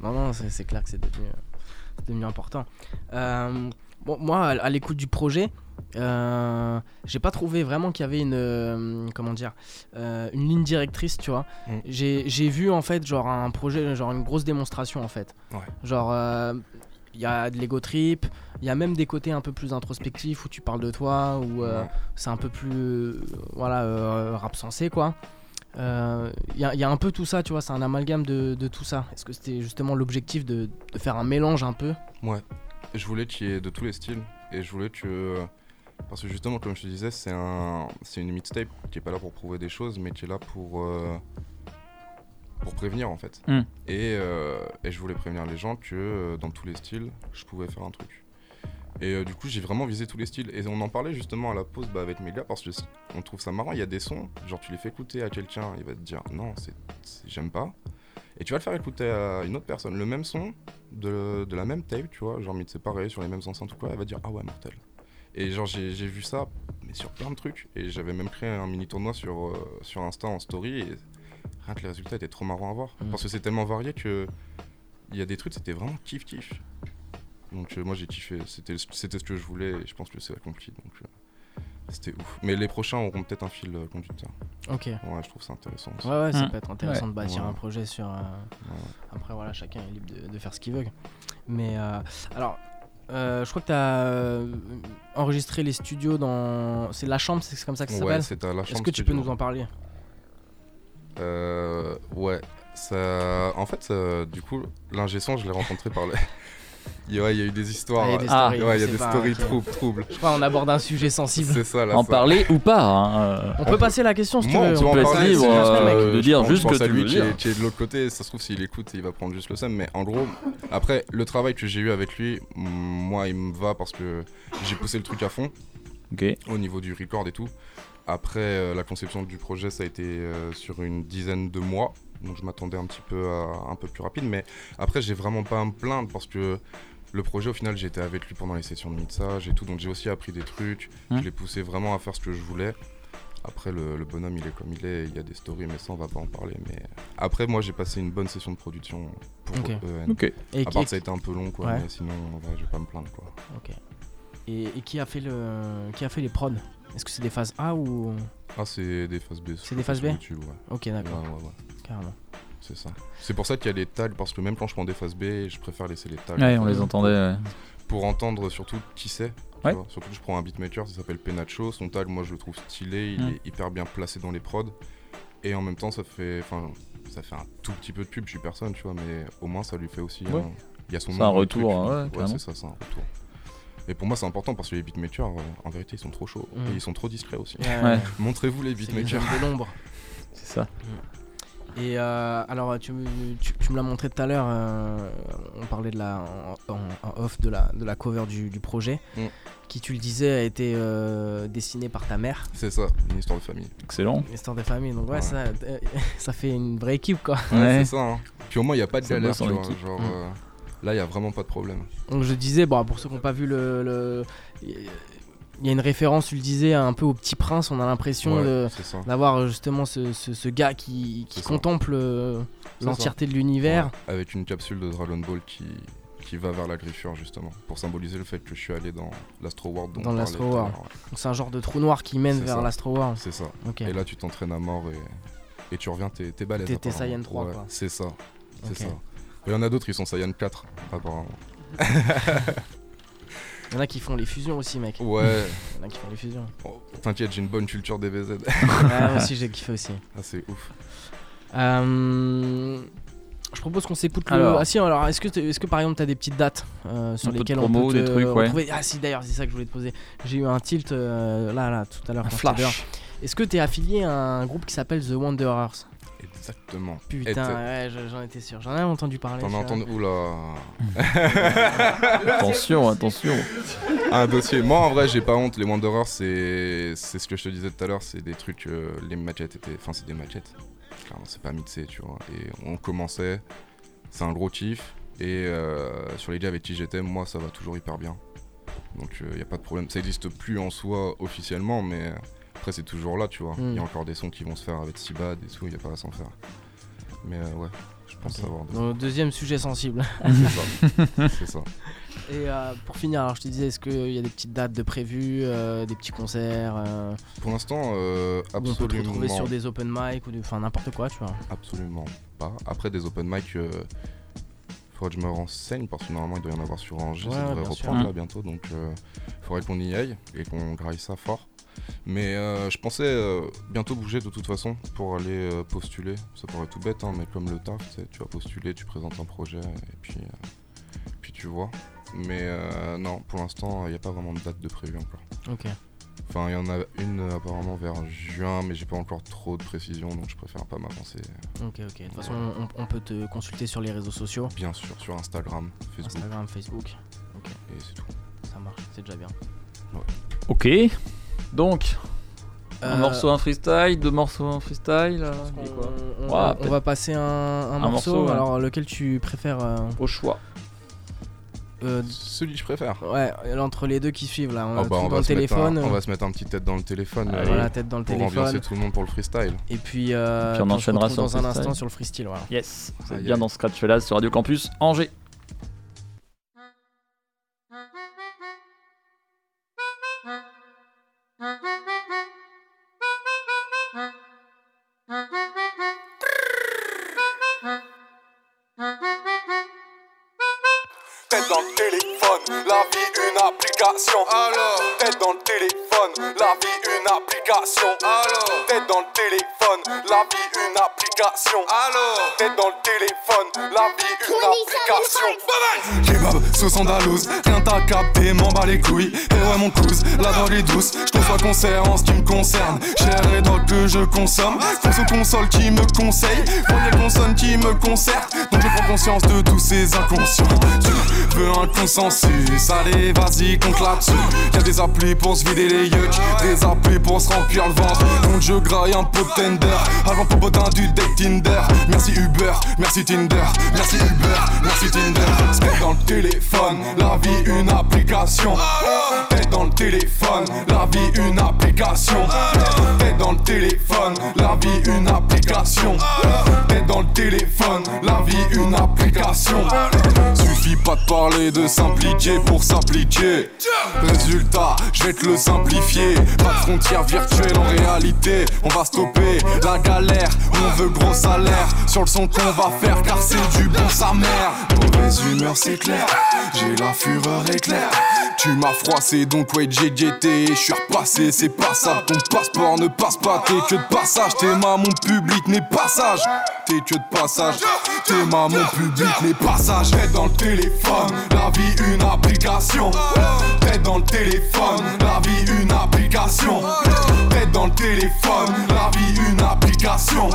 Non, non, c'est clair que c'est devenu, important. Euh, bon, moi, à, l'écoute du projet, euh, j'ai pas trouvé vraiment qu'il y avait une, euh, comment dire, une ligne directrice, tu vois. Mm. J'ai vu en fait genre un projet, genre une grosse démonstration en fait. Ouais. Genre, il y a de l'ego trip, il y a même des côtés un peu plus introspectifs où tu parles de toi, où Ouais. c'est un peu plus, voilà, rap sensé quoi. Euh, Il y, a- il y a un peu tout ça, tu vois, c'est un amalgame de, de tout ça. Est-ce que c'était justement l'objectif de, de faire un mélange un peu? Ouais. Je voulais qu'il y ait de tous les styles. Et je voulais que. Parce que justement, comme je te disais, c'est un, c'est une mixtape qui est pas là pour prouver des choses, mais qui est là pour. euh, pour prévenir en fait. Mm. Et, euh, et je voulais prévenir les gens que euh, dans tous les styles, je pouvais faire un truc. Et euh, du coup, j'ai vraiment visé tous les styles. Et on en parlait justement à la pause bah, avec mes gars parce que c- on trouve ça marrant. Il y a des sons, genre tu les fais écouter à quelqu'un, il va te dire non, c'est, c'est- j'aime pas. Et tu vas le faire écouter à une autre personne, le même son, de, de la même tape, tu vois, genre mis séparés sur les mêmes enceintes ou quoi, elle va dire ah ouais, mortel. Et genre, j'ai, j'ai vu ça, mais sur plein de trucs. Et j'avais même créé un mini tournoi sur, euh, sur Insta en story. Et rien que les résultats étaient trop marrants à voir. Mhm. Parce que c'est tellement varié que il y a des trucs, c'était vraiment kiff-kiff. Donc euh, moi j'ai kiffé, c'était c'était ce que je voulais et je pense que c'est accompli. Donc euh, c'était ouf. Mais les prochains auront peut-être un fil euh, conducteur. Ok. Ouais, je trouve ça intéressant. aussi. Ouais, ouais, ça Mm. peut être intéressant Ouais. de bâtir Ouais. un projet sur. euh, Ouais. Après, voilà, chacun est libre de, de faire ce qu'il veut. Mais euh, alors, euh, je crois que tu as enregistré les studios dans. C'est La Chambre, c'est comme ça que ça Ouais, s'appelle c'est à la Est-ce chambre que tu peux studio. nous en parler? Euh, ouais, ça. En fait, du coup, l'ingé son, je l'ai rencontré par le. Il y a- il y a eu des histoires. Ah, il y a des Ah, stories, ouais, il y a c'est des pas- stories ok. troubles, troubles. Je crois qu'on aborde un sujet sensible. C'est ça, là. En ça. parler ou pas hein, euh, On peut passer la question si tu veux. on peut être libre, euh, de je dire pense- juste que à tu lui veux qui dire. est, qui est de l'autre côté, ça se trouve s'il écoute, il va prendre juste le seum. Mais en gros, après, le travail que j'ai eu avec lui, mm, moi, il me va parce que j'ai poussé le truc à fond Ok. au niveau du record et tout. Après, euh, la conception du projet, ça a été euh, sur une dizaine de mois. Donc je m'attendais un petit peu à un peu plus rapide. Mais après, j'ai vraiment pas à me plaindre parce que le projet, au final, j'étais avec lui pendant les sessions de mixage et tout. Donc j'ai aussi appris des trucs. Hmm. Je l'ai poussé vraiment à faire ce que je voulais. Après, le, le bonhomme, il est comme il est. Il y a des stories, mais ça, on va pas en parler. Mais après, moi, j'ai passé une bonne session de production pour Ok. EN. Ok. Et, À part ça a été un peu long, quoi. Ouais. Mais sinon, je vais pas me plaindre, quoi. ok. et, et qui, a fait le, qui a fait les prods? Est-ce que c'est des phases A ou? Ah, c'est des phases B. C'est des phases B? YouTube, ouais. Ok, Ouais, d'accord, ouais, ouais. carrément. C'est ça. C'est pour ça qu'il y a les tags, parce que même quand je prends des phases B, je préfère laisser les tags. Ouais, on les entendait. ouais. Pour entendre surtout qui c'est. Ouais. vois. Surtout que je prends un beatmaker, ça s'appelle Penacho. Son tag, moi, je le trouve stylé. Il Mm. est hyper bien placé dans les prods. Et en même temps, ça fait, enfin, ça fait un tout petit peu de pub. Je suis personne, tu vois, mais au moins, ça lui fait aussi. Ouais. un- Il y a son C'est un retour, truc. hein, ouais, c'est ça, c'est un retour. Et pour moi, c'est important parce que les beatmakers, euh, en vérité, ils sont trop chauds. Mm. Et ils sont trop discrets aussi. Montrez-vous les beatmakers. de l'ombre. C'est ça. Et euh, alors, tu, me- tu, tu me l'as montré tout à l'heure, euh, on parlait de la, en, en- en off de la, de la cover du, du projet, Mm. qui, tu le disais, a été euh, dessinée par ta mère, C'est ça, une histoire de famille. Excellent. une histoire de famille. Donc, ouais, Ouais. Ça, euh, ça fait une vraie équipe, quoi. Ouais, Ouais. c'est ça. Hein. Puis au moins, il n'y a pas de galère, tu vois. Genre, Mm. euh, là, il n'y a vraiment pas de problème. Donc, je disais, bon, pour ceux qui n'ont pas vu le. le- Il y a une référence, tu le disais, un peu au Petit Prince, on a l'impression Ouais. D'avoir euh, justement ce, ce- ce gars qui, qui contemple euh, l'entièreté de l'univers. Ouais, avec une capsule de Dragon Ball qui, qui va vers la griffure, justement. Pour symboliser le fait que je suis allé dans l'Astro World. Dans l'Astro World. ouais. C'est un genre de trou noir qui mène vers l'Astro World. C'est ça. Et là, tu t'entraînes à mort et, et tu reviens, t'es t'es balèze. T'es-. Saiyan 3, Ouais, quoi. C'est ça. C'est ça. Il y en a d'autres, ils sont Saiyan 4, apparemment. Il y en a qui font les fusions aussi, mec. Ouais. Il y en a qui font les fusions. Oh, T'inquiète, j'ai une bonne culture DBZ. Ah, moi aussi, j'ai kiffé aussi. ah, c'est ouf. Euh, Je propose qu'on s'écoute le. Alors. Ah si, alors est-ce que, t'es- est-ce que par exemple t'as des petites dates euh, sur Un peu de lesquelles promo, on peut des te trucs, ouais. retrouver? Ah si, d'ailleurs, c'est ça que je voulais te poser. J'ai eu un tilt euh, là, là, tout à l'heure. Un flash. Est-ce que t'es affilié à un groupe qui s'appelle The Wanderers? Exactement. Putain, t'as- ouais, je- j'en étais sûr. J'en avais entendu parler. T'en as entendu. Oula. Attention, attention. un dossier. Moi, en vrai, j'ai pas honte. Les Wanderers, c'est c'est ce que je te disais tout à l'heure. C'est des trucs. euh, les maquettes étaient. Enfin, c'est des maquettes. Clairement, c'est pas mixé, tu vois. Et on commençait. C'est un gros kiff. Et euh, sur les jams avec qui j'étais, moi ça va toujours hyper bien. Donc il n'y a pas de problème. Ça n'existe plus en soi officiellement, mais après c'est toujours là, tu vois. Il Mm. y a encore des sons qui vont se faire avec Sibad et tout, il n'y a pas à s'en faire. Mais euh, ouais, je pense Ok. savoir. de- Donc, deuxième sujet sensible. C'est ça. C'est ça. Et euh, pour finir, alors je te disais, est-ce qu'il y a des petites dates de prévues, euh, des petits concerts euh, Pour l'instant, euh, où on peut te absolument. retrouver sur des open mic ou enfin n'importe quoi, tu vois. Absolument pas. Après des open mic, euh, faudrait que je me renseigne parce que normalement il doit y en avoir sur Angers, Ouais, ça devrait sûr. reprendre là Mm. bientôt, donc euh, faudrait qu'on y aille et qu'on graille ça fort. Mais euh, je pensais euh, bientôt bouger de toute façon pour aller euh, postuler. Ça paraît tout bête, hein, mais comme le taf, tu sais, tu vas postuler, tu présentes un projet et puis, euh, puis tu vois. Mais euh, non, pour l'instant, il n'y a pas vraiment de date de prévu encore. Ok. Enfin, il y en a une apparemment vers juin, mais j'ai pas encore trop de précision, donc je préfère pas m'avancer. Ok, ok. De toute façon, on, on peut te consulter sur les réseaux sociaux. Bien sûr, sur Instagram, Facebook, Instagram, Facebook. Ok, et c'est tout. ça marche, c'est déjà bien. Ok. Donc, un Euh, morceau, un freestyle, deux morceaux, un freestyle. euh, On, et quoi on Ouais, va, on peut-être va passer un, un morceau. morceau, ouais. Alors, lequel tu préfères euh, Au choix. euh, Celui que je préfère. Ouais, entre les deux qui suivent là. On Ah a bah, on, dans va le téléphone. un, on va se mettre un petit tête dans le téléphone Euh, euh, voilà, tête dans le pour téléphone. ambiancer tout le monde pour le freestyle. Et puis, euh, Puis on enchaînera sur dans le un freestyle. instant sur le freestyle. Voilà. Yes. Aïe, bien dans Scratch Fellas sur Radio Campus Angers. Application. Alors, tête dans le téléphone, la vie une application. Alors, tête dans le téléphone, la vie une application. Alors, tête dans le téléphone, la vie une application. Kebab, sauce andalouse, rien t'as capté, m'en bats les couilles. Et ouais, mon cousin, la drogue est douce. Je conçois concert en ce qui me concerne. Cher et drogue que je consomme. Fonce aux consoles qui me conseillent. Premier consonne qui me concerte. Donc je prends conscience de tous ces inconscients. Un consensus, allez, vas-y, compte là-dessus. Y'a des applis pour se vider les yucks, des applis pour se remplir le ventre. Donc je graille un peu de tender, avant popotin du deck Tinder. Merci Uber, merci Tinder, merci Uber, merci Tinder. Spec dans le téléphone, la vie une application. Tête dans le téléphone, la vie une application. Tête dans le téléphone, la vie une application. Tête dans le téléphone, la vie une application. Suffit pas de parler, de s'impliquer pour s'appliquer. Résultat, je vais te le simplifier. Pas de frontières virtuelles en réalité. On va stopper la galère. On veut gros salaire sur le son qu'on va faire car c'est du bon sa mère. Mauvaise humeur, c'est clair. J'ai la fureur éclair. Tu m'as froissé donc ouais guetté. Je suis repassé c'est pas ça. Ton passeport ne passe pas T'es que de passage. T'es ma mon public n'est pas sage. T'es que de passage. T'es ma mon public n'est pas sage. Tête dans le téléphone La vie une application. Tête dans le téléphone La vie une application. Tête dans le téléphone La vie une application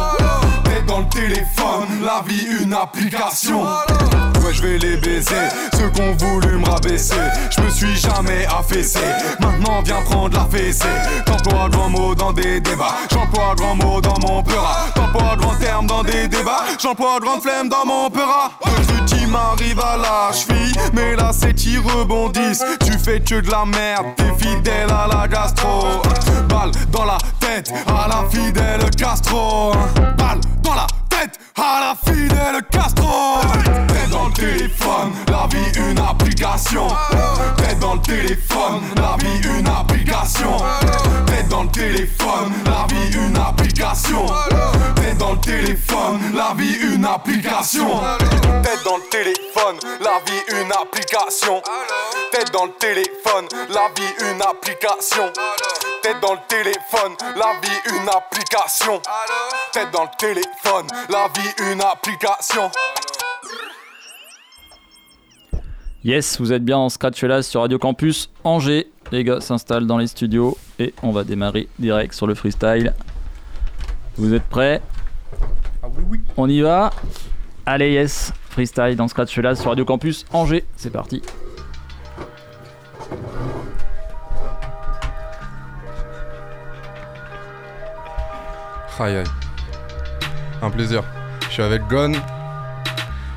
Dans le téléphone. La vie une application. Ouais je vais les baiser. Ceux qu'on voulu me rabaisser. Je me suis jamais affaissé. Maintenant viens prendre la fessée. T'emploies grand mot dans des débats. J'emploie grand mot dans mon peura. T'emploies grand terme dans des débats. J'emploie grande flemme dans mon peura. M'arrive à la cheville. Mais là c'est qui rebondissent. Tu fais que de la merde. T'es fidèle à la gastro. Balle dans la tête à la fidèle Castro Balle dans la à la fidèle Castro. Tête dans le téléphone, la vie une application. Tête dans le téléphone, la vie une application. Tête dans le téléphone, la vie une application. Tête dans le téléphone, la vie une application. Tête dans le téléphone, la vie une application. Tête dans le téléphone, la vie une application. Tête dans le téléphone, la vie une application. Tête dans le téléphone, la vie une application Yes, vous êtes bien en Scratch sur Radio Campus Angers. Les gars s'installent dans les studios et on va démarrer direct sur le freestyle. Vous êtes prêts? On y va? Allez, yes, freestyle dans Scratch sur Radio Campus Angers. C'est parti. Aïe aïe. Un plaisir. Suis avec Gon.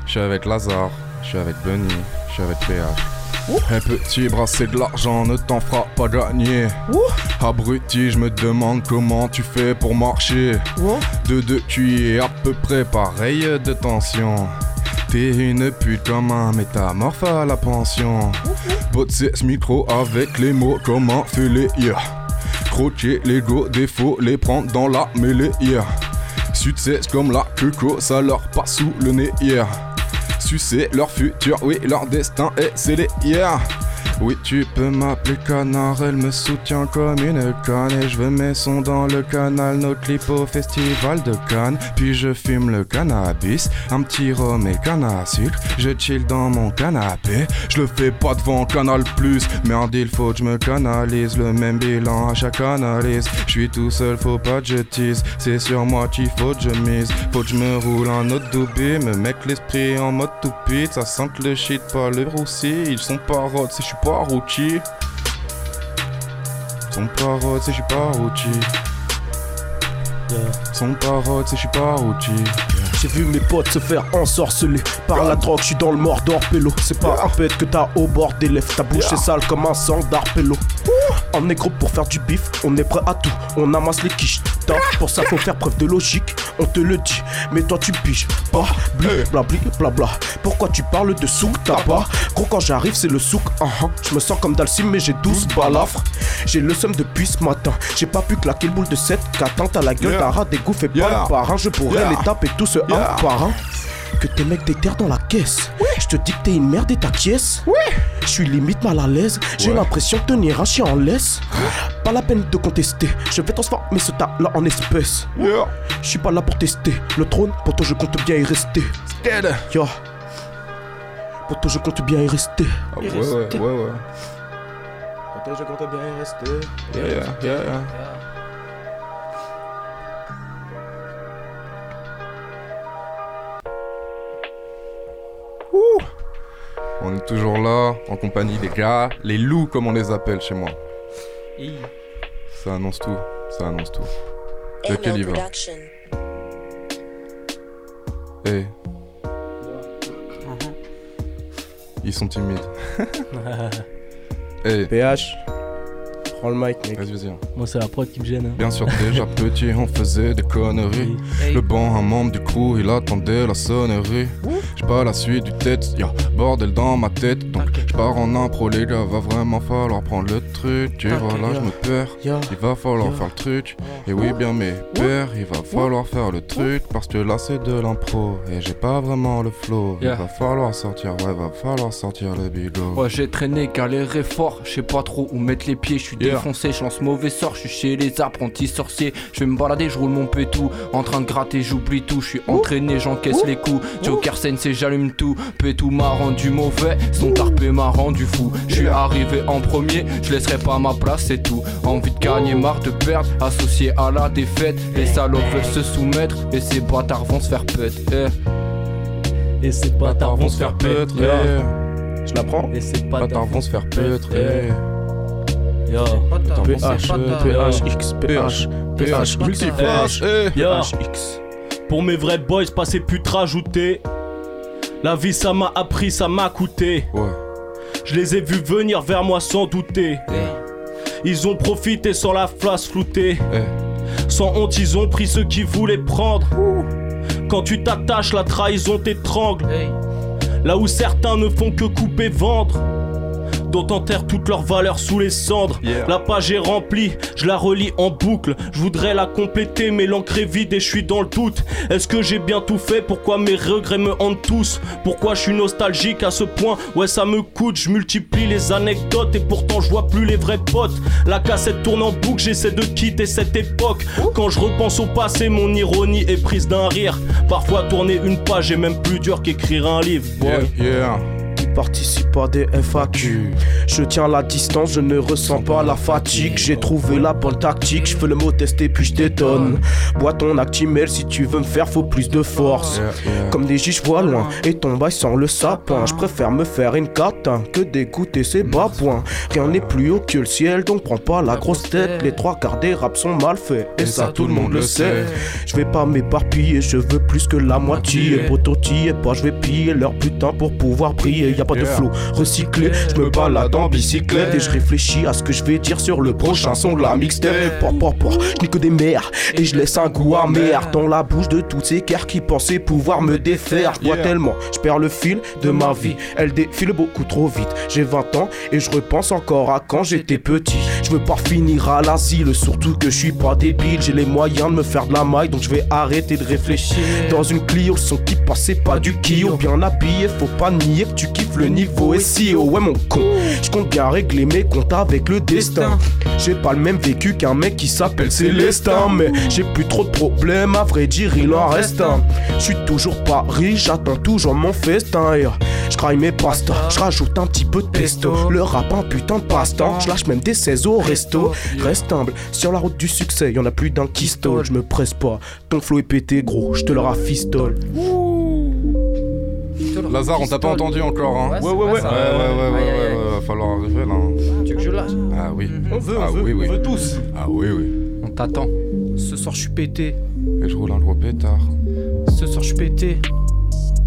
Je suis avec Lazare. Je suis avec Bunny, je suis avec PH. Un petit brasser de l'argent ne t'en fera pas gagner. Abruti, je me demande comment tu fais pour marcher. De deux, tu es à peu près pareil de tension. T'es une pute comme un métamorphe à la pension. Botser ce micro avec les mots, comment fait les yeah. Croquer l'ego, défaut, les prendre dans la mêlée, yeah. Succès comme la cuco, ça leur passe sous le nez, yeah. Sucer leur futur, oui, leur destin est scellé, yeah. Oui, tu peux m'appeler canard, elle me soutient comme une canne. Et je veux mes sons dans le canal, nos clips au festival de Cannes. Puis je fume le cannabis, un petit rhum et canne à sucre. Je chill dans mon canapé, je le fais pas devant Canal Plus. Merde, il faut que je me canalise, le même bilan à chaque analyse. Je suis tout seul, faut pas que je tease, c'est sur moi qu'il faut que je mise. Faut que je me roule un autre me mettre l'esprit en mode toupite Ça sent le shit, pas le roussi, ils sont paroles, c'est je suis pas rookie. Son parole, c'est je suis pas rookie. Son parole, c'est je suis pas rookie. J'ai vu mes potes se faire ensorceler par la drogue, je suis dans le mordor pélo. C'est pas un pet que t'as au bord des lèvres, ta bouche est sale comme un sang d'arpélo. On est gros pour faire du bif, on est prêt à tout, on amasse les quiches. Pour ça faut faire preuve de logique, on te le dit, mais toi tu piges pas, bla bla bla bla. Pourquoi tu parles de souk, t'as pas? Gros quand j'arrive c'est le souk, ah ah. je me sens comme Dalsim mais j'ai 12 balafres. J'ai le seum depuis ce matin, j'ai pas pu claquer le boule de 7 qu'attends t'as la gueule, Yeah. t'as des gouffes et pas le parrain, je pourrais Yeah. les taper tous un par un. Que tes mecs déterrent dans la caisse. Je te dis que t'es une merde et ta caisse. Je suis limite mal à l'aise. J'ai Ouais. l'impression de tenir un chien en laisse. Pas la peine de contester. Je vais transformer ce tas là en espèce. Yeah. Je suis pas là pour tester. Le trône, pour toi je compte bien y rester. Yo. Pour toi je compte bien y rester. Ah ouais, ouais, ouais, ouais. Pour toi je compte bien y rester. Yeah, yeah, yeah, yeah. Ouh. On est toujours là, en compagnie des gars, les loups comme on les appelle chez moi. Ça annonce tout, ça annonce tout. Lequel il va Eh. Ils sont timides. Eh. PH. Prends le mic, mec. Vas-y, vas-y. Moi, c'est la prod qui me gêne. hein. Bien sûr, déjà petit, on faisait des conneries. Le banc, un membre du il attendait la sonnerie. J'ai pas la suite du tête, y'a bordel dans ma tête. Donc, pars en impro, les gars, va vraiment falloir prendre le truc. Et Ok, voilà, je yeah. me perds. Il va falloir faire le truc. Et oui, bien, mes pères, il va falloir faire le truc. Parce que là, c'est de l'impro. Et j'ai pas vraiment le flow. Il va falloir sortir, ouais, va falloir sortir le bigot. Ouais, j'ai traîné, galéré fort, je sais pas trop où mettre les pieds, je suis défoncé, je lance mauvais sort, je suis chez les apprentis sorciers, je vais me balader, je roule mon pétou, en train de gratter, j'oublie tout, je suis entraîné, j'encaisse les coups, Joker Sensei, j'allume tout, pétou m'a rendu mauvais, son tarpé m'a rendu fou, je suis arrivé en premier, je laisserai pas ma place, c'est tout, envie de gagner, marre de perdre, associé à la défaite, les salauds veulent se soumettre, et ces bâtards vont se faire pète, Et ces bâtards vont se faire Peut-être, pétrer. eh. Je la prends Et c'est Pas tard vont se faire pétrer. Yo. PH, PHX, PH, PH, Multiflash, eh. PHX. Pour mes vrais boys, pas ces putes rajoutées. La vie, ça m'a appris, ça m'a coûté. Ouais. Je les ai vus venir vers moi sans douter. Ils ont profité sans la face floutée. Sans honte, ils ont pris ceux qui voulaient prendre. Quand tu t'attaches, la trahison t'étrangle. Là où certains ne font que couper, vendre. D'autres enterrent toute leur valeur sous les cendres. La page est remplie, je la relis en boucle. Je voudrais la compléter, mais l'encre est vide et je suis dans le doute. Est-ce que j'ai bien tout fait? Pourquoi mes regrets me hantent tous? Pourquoi je suis nostalgique à ce point? Ouais, ça me coûte, je multiplie les anecdotes et pourtant je vois plus les vrais potes. La cassette tourne en boucle, j'essaie de quitter cette époque. Quand je repense au passé, mon ironie est prise d'un rire. Parfois tourner une page est même plus dur qu'écrire un livre. boy. Yeah, yeah. Participe à des FAQ. Je tiens la distance, je ne ressens pas la fatigue. J'ai trouvé la bonne tactique, je fais le mot tester puis je détonne. Bois ton actimel si tu veux me faire, faut plus de force. Comme des je vois loin et ton bail sans le sapin. Je préfère me faire une catin que d'écouter ces bas points. Rien n'est plus haut que le ciel, donc prends pas la grosse tête. Les trois quarts des raps sont mal faits, et ça tout le monde le sait. Je vais pas m'éparpiller, je veux plus que la moitié. Poto, t'y es pas, je vais piller leur putain pour pouvoir. Y a pas de flow recyclé, je me balade en bicyclette et je réfléchis à ce que je vais dire sur le prochain son de la mixtape. Por, por, por, je n'ai que des mers et je laisse un goût amer dans la bouche de toutes ces cœurs qui pensaient pouvoir me défaire. Bois tellement, je perds le fil de ma vie. Elle défile beaucoup trop vite. J'ai 20 ans et je repense encore à quand j'étais petit. Je veux pas finir à l'asile, surtout que je suis pas débile. J'ai les moyens de me faire de la maille, donc je vais arrêter de réfléchir. Dans une Clio, son qui passait pas du Kio. Bien habillé, faut pas nier que tu kiffes le niveau et si oh ouais mon con. Je compte bien régler mes comptes avec le destin. J'ai pas le même vécu qu'un mec qui s'appelle Célestin, mais j'ai plus trop de problèmes, à vrai dire il en reste un. Je suis toujours pas riche, j'attends toujours mon festin. Je mes pastas, je rajoute un petit peu de pesto. Le rap un putain de passe-temps, je lâche même des 16 au resto. Reste humble, sur la route du succès, y en a plus d'un qui stole. Je me presse pas, ton flow est pété gros, je te le rafistole. Lazare, on t'a pas entendu encore, hein Ouais, ouais, ouais. Ouais, ouais, ouais, ouais, ouais, ouais, va falloir arriver là. hein. Tu veux que je lâche Ah oui. On veut, ah, on veut, oui, oui. on veut tous. Ah oui, oui. On t'attend. Ce soir je suis pété, Et je roule un gros pétard. ce soir je suis pété.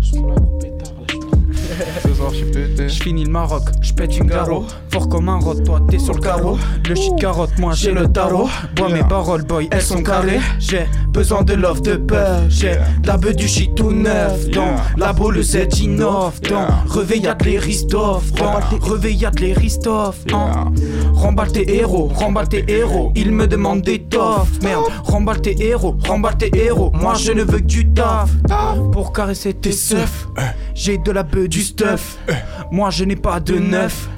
Je roule un gros pétard, là, je pété. Finis le Maroc, je pète une garo. Fort comme un rot, toi t'es sur le carreau. Le shit carotte, moi j'ai le tarot. Bois mes paroles, boy, elles sont carrées. J'ai besoin de love, de peur. J'ai de la beuh du shit tout neuf. Dans la boule, le set innove. Dans réveillade les ristoff. Dans réveillade les ristoff. Hein. Remballe tes héros, remballe tes héros. Ils me demandent des toffs. Merde, remballe tes héros, remballe tes héros. Moi je ne veux que du taf. Pour caresser tes seufs. J'ai de la beuh du stuff. Moi je n'ai pas de neuf.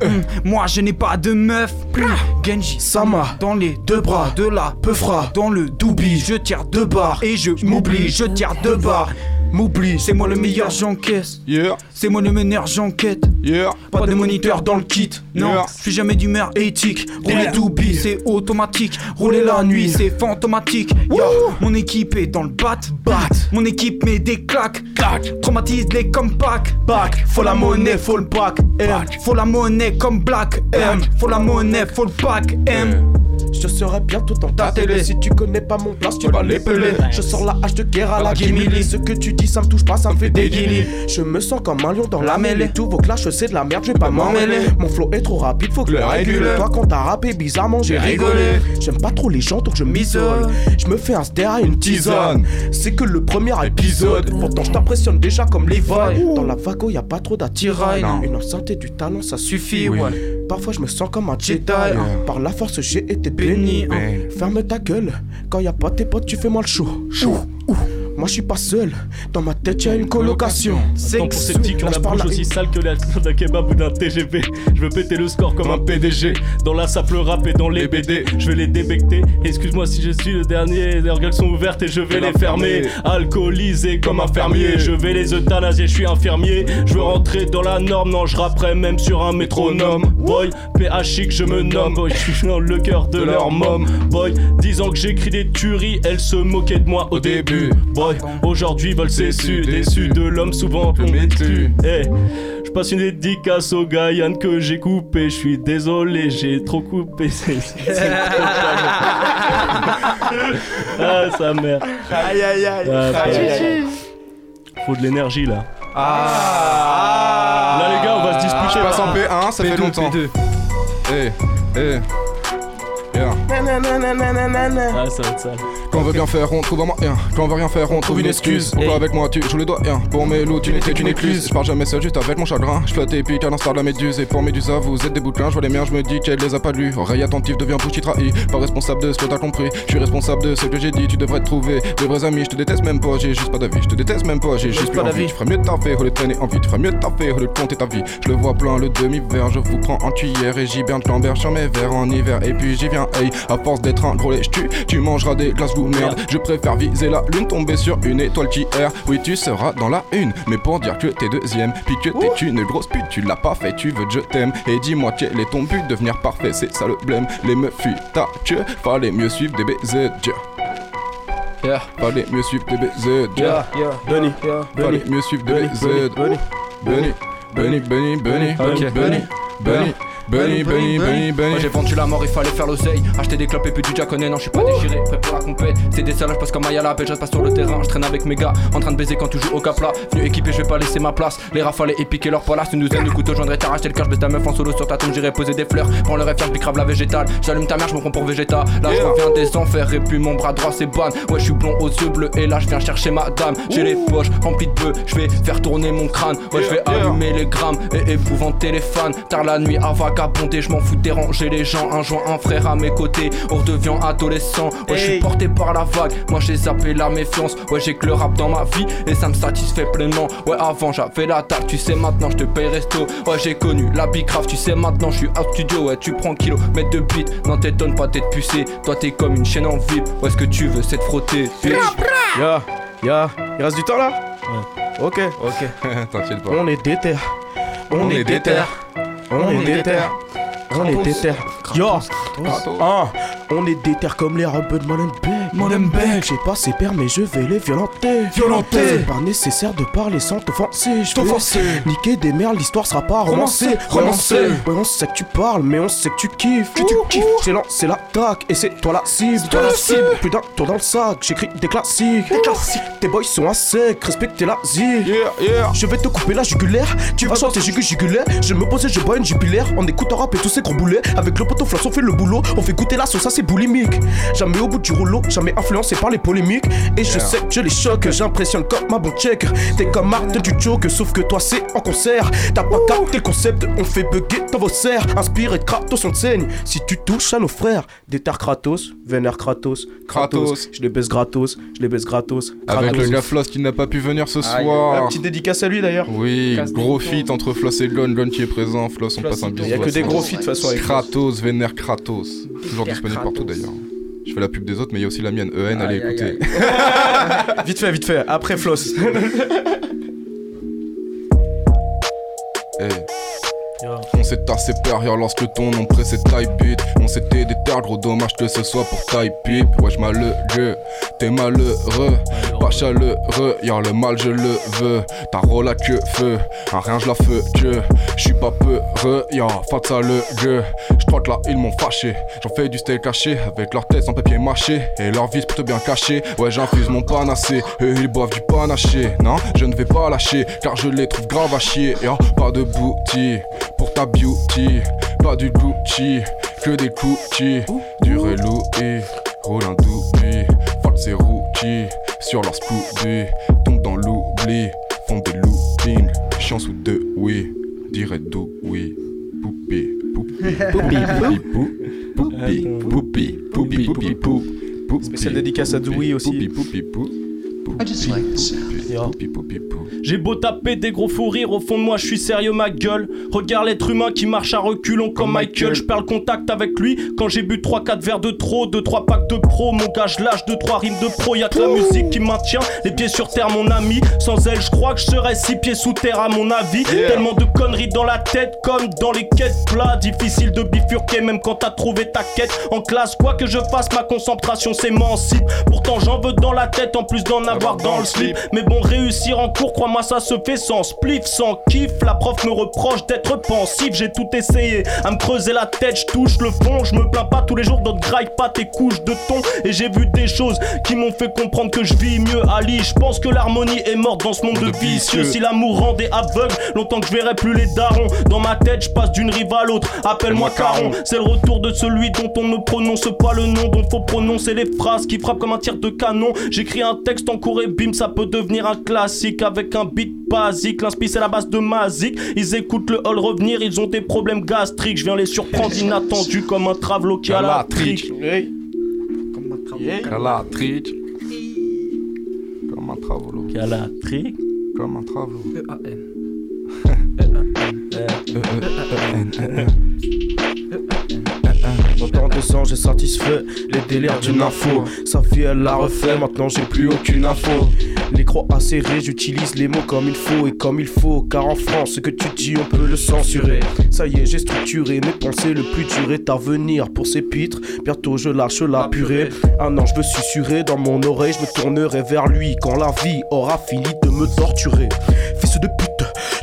Moi je n'ai pas de meuf. Hum, Genji Sama dans les deux bras de la peufra dans le doubi. Je tire deux barres et je m'oublie. Je tire deux barres. M'oublie, c'est moi le meilleur, j'encaisse. Yeah. C'est moi le meneur, j'enquête. Yeah. Pas de moniteur dans le kit. Non, Yeah. je suis jamais d'humeur éthique. Rouler Yeah. doubi, c'est automatique. Rouler la nuit, c'est fantomatique. Yo, mon équipe est dans le bat. Bat. Mon équipe met des claques. Clac. Traumatise les comme pack. Back. Faut la monnaie, faut le pack. M. Faut la monnaie comme black. M. Faut la monnaie, faut le pack. M. Je serai bientôt dans ta télé. Si tu connais pas mon place, tu vas l'épeler. Je sors la hache de guerre à la Gimili. Ce que tu dis, ça me touche pas, ça me fait des guillis. Je me sens comme un lion dans la mêlée. Tous vos clashs, c'est de la merde, je vais pas m'en mêler. Mon flow est trop rapide, faut que le régule. Toi, quand t'as rappé, bizarrement, j'ai rigolé. J'aime pas trop les gens, donc je m'isole. Je me fais un stéra et une tisane. C'est que le premier épisode. Pourtant, je t'impressionne déjà comme les vols. Dans la vago, y a pas trop d'attirail. Une enceinte et du talent, ça suffit. Ouais. Parfois, je me sens comme un Jedi. Yeah. Par la force, j'ai été béni. Ben. Ferme ta gueule. Quand y a pas tes potes, tu fais moi le chaud. Chaud. Moi, je suis pas seul. Dans ma tête, y a une colocation. Tant pour ces petits qui ont la bouche aussi sale que la d'un kebab ou d'un TGV. Je veux péter le score comme un PDG. Dans la sape le rap et dans les BD. Je vais les débecter. Excuse-moi si je suis le dernier. Les orgues sont ouvertes et je vais les fermer. Alcoolisé comme un fermier. Je vais les euthanasier, je suis infirmier. Je veux rentrer dans la norme. Non, je rapperai même sur un métronome. Boy, PHIC, je me nomme. Boy, je suis dans le cœur de leur mom. Boy, disant que j'écris des tueries. Elles se moquaient de moi au début. Boy, aujourd'hui veulent s'essuyer. Déçus de l'homme souvent tombé dessus. Eh, je passe une dédicace au gars Yann que j'ai coupé. Je suis désolé, j'ai trop coupé. C'est- ah, sa mère. Aïe aïe aïe. Ah, Aïe, aïe, aïe. Faut de l'énergie là. Ah. Là, les gars, on va se disputer. Je passe en P1, ça fait P2, longtemps. P2. Eh, eh. Yeah. Ah, ça va être ça. Quand on veut bien faire, on trouve un moyen. Quand on veut rien faire, on trouve une excuse. Pourquoi avec moi tu joues les doigts Pour mes loups, tu n'étais qu'une écluse. Je parle jamais seul, juste avec mon chagrin. Je flotte épique à l'instar de la méduse. Et pour Médusa, vous êtes des bouquins. Je vois les miens, je me dis qu'elle les a pas lus. Oreille attentive devient bouche qui trahit. Pas responsable de ce que t'as compris. Je suis responsable de ce que j'ai dit. Tu devrais te trouver des vrais amis. Je te déteste même pas, j'ai juste pas d'avis. Je te déteste même pas, j'ai juste pas d'avis. Je ferais mieux de taffer au lieu de traîner en vie. Tu ferais mieux de taffer au lieu de compter ta vie. Je le vois plein le demi-verre. Je vous prends en tuyère et j'hiberne Cambert sur mes verres en hiver. Et puis j'y viens, hey. À force d'être un gros tu tu mangeras des glaces goût merde. Je préfère viser la lune, tomber sur une étoile qui erre. Oui, tu seras dans la une, mais pour dire que t'es deuxième, puis que t'es une grosse pute, tu l'as pas fait, tu veux que je t'aime. Et dis-moi quel est ton but, devenir parfait, c'est ça le blême. Les meufs ta queue, fallait mieux suivre des baisers. Yeah. Fallait mieux suivre des baisers. Yeah, yeah, Bunny, Fallait mieux suivre des baisers. Bunny, Bunny, Bunny, Bunny, Bunny, Ok. Bunny, Bunny, Bunny, Bunny, Moi Bunny. j'ai vendu la mort, il fallait faire l'oseille. Acheter des clopes et puis du jaconais, non, je suis pas déchiré. Prêt pour la compète, c'est des salades, je passe comme Ayala, je reste pas sur le terrain. Je traîne avec mes gars, en train de baiser quand tu joues au capla. Venu équipé, je vais pas laisser ma place. Les rafales et piquer leur palace. Une douzaine de couteaux, j'endrais t'arracher le cœur, je baisse ta meuf en solo sur ta tombe, j'irai poser des fleurs. Prends le réflexe, puis crave la végétale. J'allume ta mère, je me prends pour végéta. Là je reviens des enfers et puis mon bras droit c'est ban. Ouais, je suis blond aux yeux bleus et là je viens chercher madame. J'ai les poches remplies de bœufs, je vais faire tourner mon crâne. Ouais, je vais allumer les grammes et épouvanter les fans. Tard la nuit à vagabonder, je m'en fous de déranger les gens. Un joint, un frère à mes côtés, on redevient adolescent. Ouais, je suis porté par la vague, moi j'ai zappé la méfiance. Ouais, j'ai que le rap dans ma vie et ça me satisfait pleinement. Ouais, avant j'avais la table, tu sais maintenant je te paye resto. Ouais, j'ai connu la bicrave, tu sais maintenant je suis out studio. Ouais, tu prends kilo, mètre de beat, non t'étonnes pas d'être pucé. Toi t'es comme une chaîne en vip, ouais, ce que tu veux c'est te frotter. bitch. Ya, ya, il reste du temps là? Ok, ok. T'inquiète pas. On est déter. On, est déter. 嗯我觉得 On est déter. Yo, ah, on est déter comme les robes de Molenbeek. Molenbeek. J'ai pas ses pères, mais je vais les violenter. Violenter. C'est pas nécessaire de parler sans t'offenser. Je T'offenser. Niquer des mères, l'histoire sera pas romancée. Romancée. Ouais, on sait que tu parles, mais on sait que tu kiffes. Que tu kiffes. J'ai lancé l'attaque et c'est toi la cible. toi la cible. Plus d'un tour dans le sac, j'écris des classiques. Des classiques. Tes boys sont à sec, respectez la zik. Je vais te couper la jugulaire. Tu vas chanter jugu jugulaire. Je me posais, je bois une jupilaire. On écoute un rap et tous ces Avec le poteau flash, on fait le boulot. On fait goûter la sauce, ça c'est boulimique. Jamais au bout du rouleau, jamais influencé par les polémiques. Et je Yeah. sais que je les choque, j'impressionne comme ma bon check. T'es comme Martin du joke, sauf que toi c'est en concert. T'as pas capté le concept, on fait bugger dans vos serres. Inspiré Kratos, on te saigne. Si tu touches à nos frères, déterre Kratos, vénère Kratos, Kratos. Je les baisse gratos, je les baisse gratos. Avec le gars Floss qui n'a pas pu venir ce soir. Petite dédicace à lui d'ailleurs. Oui, gros feat entre Floss et Gon. Gon qui est présent, Floss, on Floss, passe un il bisou. y a que des gros feats, façon, avec Kratos, vénère Kratos. Toujours disponible partout d'ailleurs. Je fais la pub des autres, mais il y a aussi la mienne. EN, allez Aïe, aïe, écouter. vite fait, vite fait, après Floss. Eh. On s'est tassé père, lance le ton, non pressé type beat. On s'était des terres, gros dommage que ce soit pour type pip. Wesh malheureux, t'es malheureux, pas chaleureux, y'a le mal je le veux. Ta rôle à que feu, un rien je la feu que. J'suis pas peureux, y'a face à le gueux. Que là ils m'ont fâché, j'en fais du steak caché avec leur tête en papier mâché et leur vis plutôt bien caché. Ouais j'infuse mon panacé, eux ils boivent du panaché. Non, je ne vais pas lâcher car je les trouve grave à chier. Y'a pas de boutique pour ta beauty, pas du Gucci, que des cookies, du Louis, roule un doobie, fuck ces rookies, sur leur Scooby, tombe dans l'oubli, font des loopings, chance ou deux, oui, dirais d'où, oui, poupée, poupée, poupée, poupée, poupée, poupée, poupée, poupée, poupée, Spéciale dédicace à Dewey aussi. poupée, poupée, poupée, poupée, poupée, poupée. J'ai beau taper des gros fous rires, au fond de moi je suis sérieux ma gueule. Regarde l'être humain qui marche à reculons comme Michael. Je perds le contact avec lui quand j'ai bu 3-4 verres de trop, 2-3 packs de pro. Mon gars, je lâche 2-3 rimes de pro. Y'a que la musique qui maintient les pieds sur terre, mon ami. Sans elle, je crois que je serais six pieds sous terre à mon avis. Tellement de conneries dans la tête comme dans les quêtes plats. Difficile de bifurquer même quand t'as trouvé ta quête. En classe, quoi que je fasse, ma concentration s'émancipe. Pourtant, j'en veux dans la tête en plus d'en avoir dans le slip. Mais bon, réussir en cours, crois-moi, ça se fait sans spliff, sans kiff. La prof me reproche d'être pensif, j'ai tout essayé. À me creuser la tête, je touche le fond. Je me plains pas tous les jours d'autres graille pas tes couches de ton. Et j'ai vu des choses qui m'ont fait comprendre que je vis mieux. Ali, je pense que l'harmonie est morte dans ce monde de vicieux. Si l'amour rendait aveugle, longtemps que je verrai plus les darons. Dans ma tête, je passe d'une rive à l'autre. Appelle-moi Caron. C'est le retour de celui dont on ne prononce pas le nom, dont faut prononcer les phrases qui frappent comme un tir de canon. J'écris un texte en cours et bim, ça peut devenir un classique avec un beat basique. L'inspi, c'est la base de Mazik. Ils écoutent le hall revenir, ils ont des problèmes gastriques. Je viens les surprendre inattendus comme un travelot qui a la trique. Calatrique. Comme un travelo. Calatrique. Comme un travelo. E Dans dans deux ans, j'ai satisfait les délires d'une info. Sa vie, elle l'a refait, maintenant j'ai plus aucune info. Les croix acérées, j'utilise les mots comme il faut et comme il faut. Car en France, ce que tu dis, on peut le censurer. Ça y est, j'ai structuré mes pensées, le plus dur est à venir pour ces pitres. Bientôt je lâche la purée. Un an, je me susurrer dans mon oreille, je me tournerai vers lui quand la vie aura fini de me torturer. Fils de pute,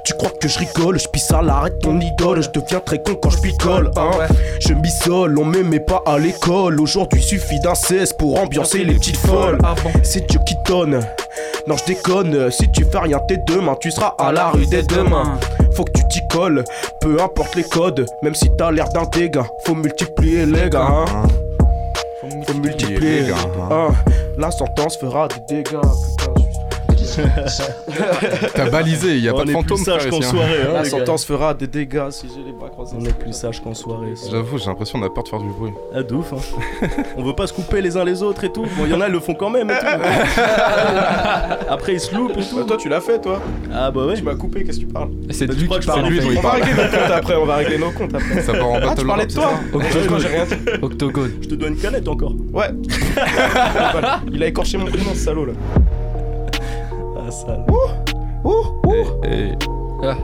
tu crois que je rigole, je pisse à l'arrêt de ton idole, je deviens très con quand je picole, hein. Je m'isole, on m'aimait pas à l'école, aujourd'hui suffit d'un cesse pour ambiancer les petites folles. C'est Dieu qui donne. Non, je déconne, si tu fais rien tes demain, tu seras à la rue dès demain. Faut que tu t'y colles, peu importe les codes, même si t'as l'air d'un dégât, faut multiplier les gars. hein. Faut multiplier les gars. hein. La sentence fera des dégâts. T'as balisé, y a On pas de est fantôme plus sage qu'en hein. soirée. hein, La sentence fera des dégâts si j'ai les bras croisés. On est plus sage qu'en soirée. J'avoue, j'ai l'impression qu'on a peur de faire du bruit. Ah, de ouf, hein. On veut pas se couper les uns les autres et tout. Bon, il y en a, ils le font quand même et tout. Après, ils se loupent et tout. Bah, toi, tu l'as fait, toi. Ah, bah ouais. Tu m'as coupé, qu'est-ce que tu parles C'est Bah, lui qui que je parle. lui. On va régler nos comptes après, on va régler nos comptes après. Ça part en Ah, battle tu parlais de toi Octogone, j'ai rien dit. Octogone. Je te dois une canette encore. Ouais. Voilà. Il a écorché mon prénom, ce salaud là. Sale. Ouh, ouh. Et Ah,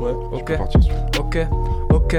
Ouais. Ok, partir sur- ok, ok,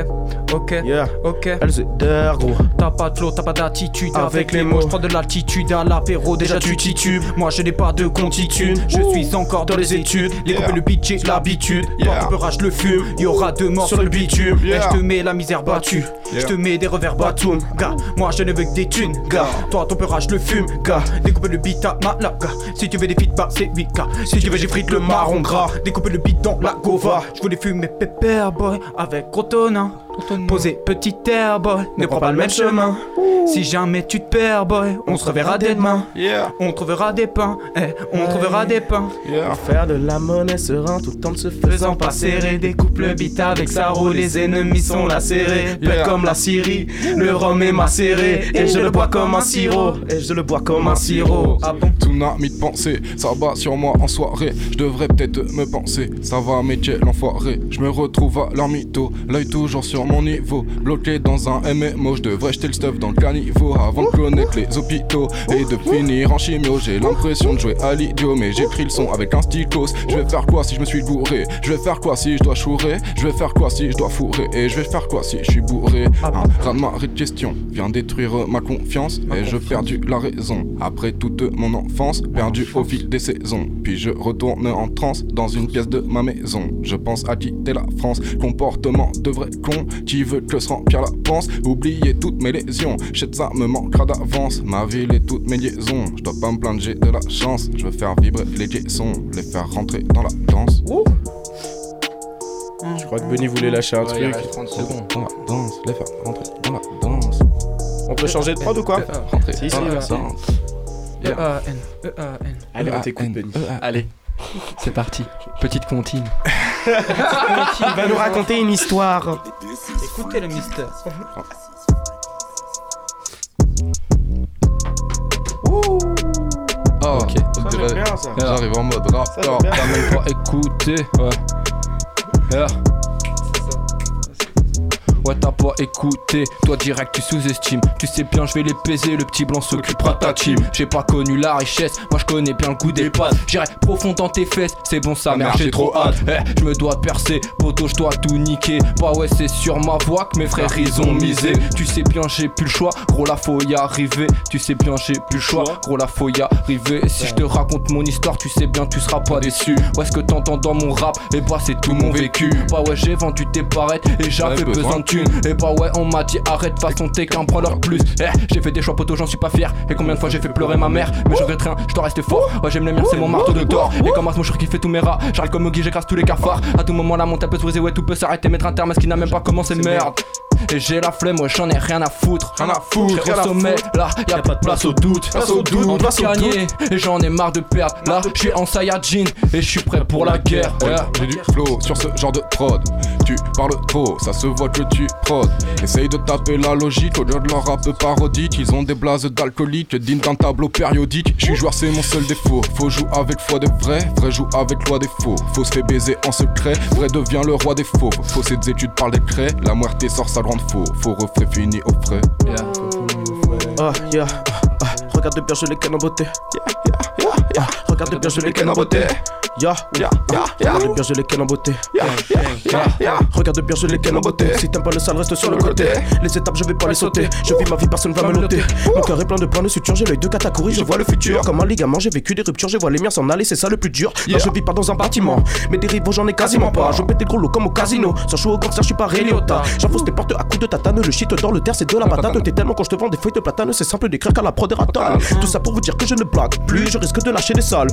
ok, Yeah. ok. Elle se der, gros. T'as pas de flow, t'as pas d'attitude. Avec Avec les mots, je prends de l'altitude. À l'apéro, déjà tu titubes. Moi je n'ai pas de contitude, je suis encore dans les études. Les Yeah. coupes le beat, j'ai l'habitude. Toi Yeah. tu peux rage le fume, y'aura deux morts sur le bitume. Et je te mets la misère battue, je te mets des revers batoum Gars, moi je ne veux que des thunes, gars. Toi ton peur rage le fume, gars. Découpe le beat à ma la gars. Si tu veux des feedbacks c'est 8 gars. Si tu veux j'ai frite le marron gras. Découpe le beat dans la gova. Je voulais fumer pépère boy avec gros bientôt, non hein tonneau Poser petit air boy, ne prends pas le même chemin. Si jamais tu te perds boy, on se reverra dès demain Yeah, On trouvera des pains, eh, on trouvera des pains. Yeah. Faire de la monnaie serein tout en ne se faisant pas serrer, découpe le beat avec sa roue Les ennemis sont lacérés, Yeah. Paix comme la Syrie Le rhum est macéré, et je le bois comme un sirop. Et je le bois comme un sirop. Ah bon? Tout n'a mis de pensée, ça bat sur moi en soirée. Je devrais peut-être me penser, ça va métier l'enfoiré. Je me retrouve à leur mytho, l'œil toujours sur mon niveau. Bloqué dans un MMO, je devrais jeter le stuff dans le caniveau avant de connaître les hôpitaux et de finir en chimio. J'ai l'impression de jouer à l'idiot, mais j'écris le son avec un stylos. Je vais faire quoi si je me suis gouré? Je vais faire quoi si je dois chourer? Je vais faire quoi si je dois fourrer? Et je vais faire quoi si je suis bourré? Un raz de marée de questions vient détruire ma confiance et je perdu la raison. Après toute mon enfance, perdu au fil des saisons. Puis je retourne en transe dans une pièce de ma maison. Je pense à quitter la France. Comportement de vrai con qui veut que se remplir la panse? Oublier toutes mes lésions. Shit, ça me manquera d'avance. Ma ville et toutes mes liaisons. Je dois pas me plaindre, j'ai de la chance. Je veux faire vibrer les caissons, les faire rentrer dans la danse. Je crois que Benny voulait lâcher un Ouais, il truc. reste 30 secondes. Dans la danse, les faire rentrer dans la danse. On peut changer de prod ou quoi? Rentrer Si, dans si, la danse. E-A-N, E-A-N Allez, on t'écoute, Benny. Allez, c'est parti. Petite comptine. Il va nous raconter une histoire. Écoutez le mystère Ah, Ok. J'arrive en mode rap. T'as même pas écouté. Ouais. Ouais, t'as pas écouté, toi direct tu sous-estimes. Tu sais bien, je vais les baiser, le petit blanc s'occupera de ta team. J'ai pas connu la richesse, moi je connais bien le goût des pâtes. J'irai profond dans tes fesses, c'est bon, ça merde, j'ai trop hâte. Eh, je me dois percer, poteau, je dois tout niquer. Bah ouais, c'est sur ma voix que mes frères ils ont misé. Tu sais bien, j'ai plus le choix, gros la faut y arriver. Tu sais bien, j'ai plus le choix, gros la faut y arriver. Si je te raconte mon histoire, tu sais bien, tu seras pas déçu. Ouais, ce que t'entends dans mon rap, et bah c'est tout mon vécu. Bah ouais, j'ai vendu tes parettes et j'avais besoin de Et bah ouais, on m'a dit arrête, façon t'es qu'un prendre plus. Eh, j'ai fait des choix poteaux, j'en suis pas fier. Et combien de fois j'ai fait pleurer ma mère, mais je regrette rien, je dois rester fort. Ouais, j'aime les miens, c'est mon marteau de tort. Et comme mon qui fait tous mes rats, j'arrive comme Mogi, j'écrase tous les cafards. À tout moment, la montagne peut se briser, ouais, tout peut s'arrêter, mettre un terme à ce qui n'a même pas commencé, merde. Et j'ai la flemme, ouais, j'en ai rien à foutre. Rien à foutre, rien au sommet, là, y a pas de place au doute. Place au doute, On doit gagner, et j'en ai marre de perdre. Là, je suis en Saiyajin, et je suis prêt pour la guerre. J'ai du flow sur ce genre de prod. Tu parles trop, ça se voit que tu prod. Essaye de taper la logique au lieu de leur rap parodique. Ils ont des blases d'alcoolique, dignes d'un tableau périodique. Je suis joueur, c'est mon seul défaut. Faut jouer avec foi des vrais, vrai joue avec loi des faux. Faux se fait baiser en secret, vrai devient le roi des faux. Faux ses études par craies, la muerte sort sa grande faux. Faux reflet fini au frais. Ah, yeah. ah, ah. Regarde bien, je les canne en beauté. Regarde bien, je les canne en beauté. Regarde bien, je les canne en beauté. Regarde bien, je les canne en beauté. Si t'aimes pas le sale, reste sur le côté. Les étapes, je vais pas les sauter. Je vis ma vie, personne va me noter. Mon cœur est plein de points de suture. J'ai l'œil de catégorie, je vois le futur. Comme un ligament, j'ai vécu des ruptures. Je vois les miens s'en aller, c'est ça le plus dur. Non, je vis pas dans un bâtiment. Mais des rivaux, j'en ai quasiment pas. Je pète des gros lots comme au casino. Sans jouer au concert, je suis pas Réliota. J'enfonce tes portes à coups de tatane. Le shit dans le terre, c'est de la patate. T'es tellement quand je te vends des feuilles de platane, c'est simple d'écrire qu'à la prod Tout ça pour vous dire que je ne blague plus. Je risque de lâcher des salles.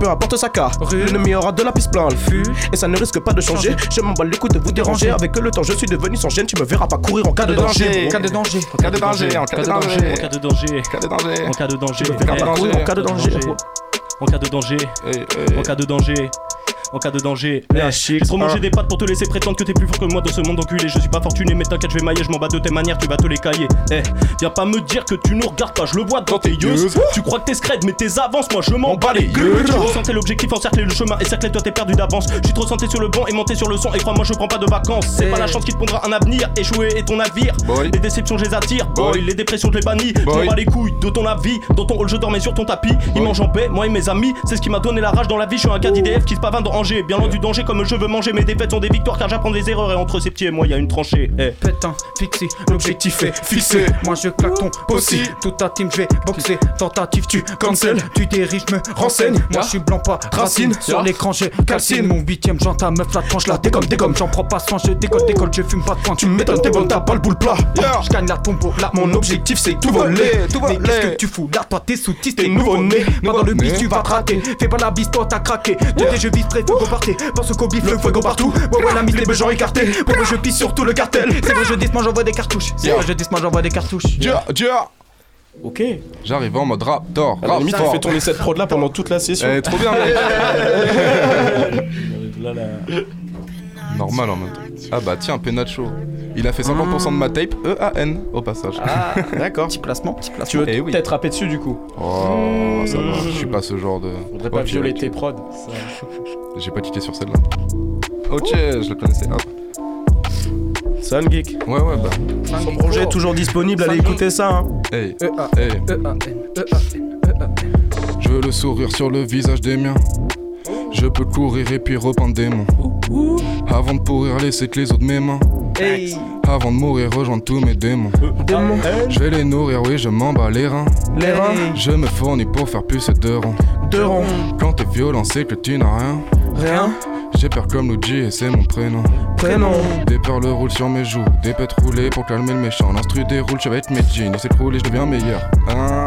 Peu importe sa car. L'ennemi aura de la piste plein le fût. Et ça ne risque pas de changer. Je m'en bats les coups de vous déranger. Avec le temps, je suis devenu sans gêne. Tu me verras pas courir en cas de danger. En cas de danger. En cas de danger, en cas de danger. En cas de danger. En cas de danger. En cas de danger. En cas de danger. En cas de danger. En cas de danger. En cas de danger, Yeah, Eh, j'ai trop mangé des pattes pour te laisser prétendre que t'es plus fort que moi dans ce monde enculé. Je suis pas fortuné, mais t'inquiète, je vais mailler, je m'en bats de tes manières, tu vas te les cailler. Eh, viens pas me dire que tu nous regardes pas, je le vois dans tes yeux. Tu crois que t'es scred, mais tes avances, moi je m'en bats les gueules. Je ressentais l'objectif, encercler le chemin et cercler toi t'es perdu d'avance. Suis trop santé sur le banc et monté sur le son, et crois-moi, je prends pas de vacances. C'est pas la chance qui te pondra un avenir, échouer est ton navire. Les déceptions, je les attire, boy. Les dépressions, je les bannis. Je m'en bats les couilles de ton avis. Dans ton hall, je dormais sur ton tapis. Ils mangent en paix, moi et mes amis. C'est ce qui m'a donné la rage dans la vie. Je suis un gars d'IDF qui se pavane dans Angers. Bien loin du danger, comme je veux manger. Mes défaites sont des victoires car j'apprends des erreurs. Et entre ces petits et moi, y a une tranchée. Eh. Pétain, fixé, l'objectif est fixé. Moi je claque ton possi, toute ta team je vais boxer. Tentative, tu cancel, tu dériges, me renseigne. Moi je suis blanc, pas racine. Sur l'écran, j'ai calcine. Mon huitième, j'en ta meuf, la tranche, la dégomme, dégomme. J'en prends pas soin, je décolle, décolle, je fume pas de point. Tu m'étonnes, t'es bon, t'as pas le boule plat. Je gagne la tombeau, là mon objectif c'est tout voler. Mais qu'est-ce que tu fous? Là, toi t'es sous-tis, t'es nouveau-né. Moi dans le bis, tu vas te rater. Fais pas la bise, toi t'as craqué. Côté, je vise près, faut go partir. Pense qu'au bif, le fuego partout. Ouais, ouais, la mise, les besoins écartés. Pour moi, je pisse sur tout le cartel. C'est vrai, je dis, moi j'envoie des cartouches. C'est vrai, je dis, moi j'envoie des cartouches. Dia, dia. Ok. J'arrive en mode raptor. À la limite, on fait tourner cette prod là pendant toute la session. Eh, trop bien, mec. Normal en même temps. Ah bah tiens, Penacho. Il a fait 50% de ma tape, E-A-N, au passage. Ah, d'accord. Petit placement, petit placement. Tu veux Eh oui. peut-être rapper dessus du coup Oh, ça va, je suis pas ce genre de. Faudrait pas violer tes prods. J'ai pas quitté sur celle-là. Ok, je le connaissais. Hop. Sun Geek. Ouais, ouais, bah. Son projet est toujours disponible, allez écouter ça. Hein. Hey, E-A, hey. E-A-N, E-A-N, E-A-N. Je veux le sourire sur le visage des miens. Je peux courir et puis repeindre des mains. Avant de pourrir, laisser que les autres mes mains. Hey, Avant de mourir, rejoindre tous mes démons. démon. Je vais les nourrir, oui, je m'en bats les reins. Les reins. Je me fournis pour faire plus de rangs. Deux ronds. Quand t'es violent, c'est que tu n'as rien. Rien. J'ai peur comme Luigi et c'est mon prénom. Prénom. Des perles roulent sur mes joues, des pètes roulées pour calmer le méchant. L'instru déroule, je vais être mes jeans, et s'écroule et je deviens meilleur. Ah,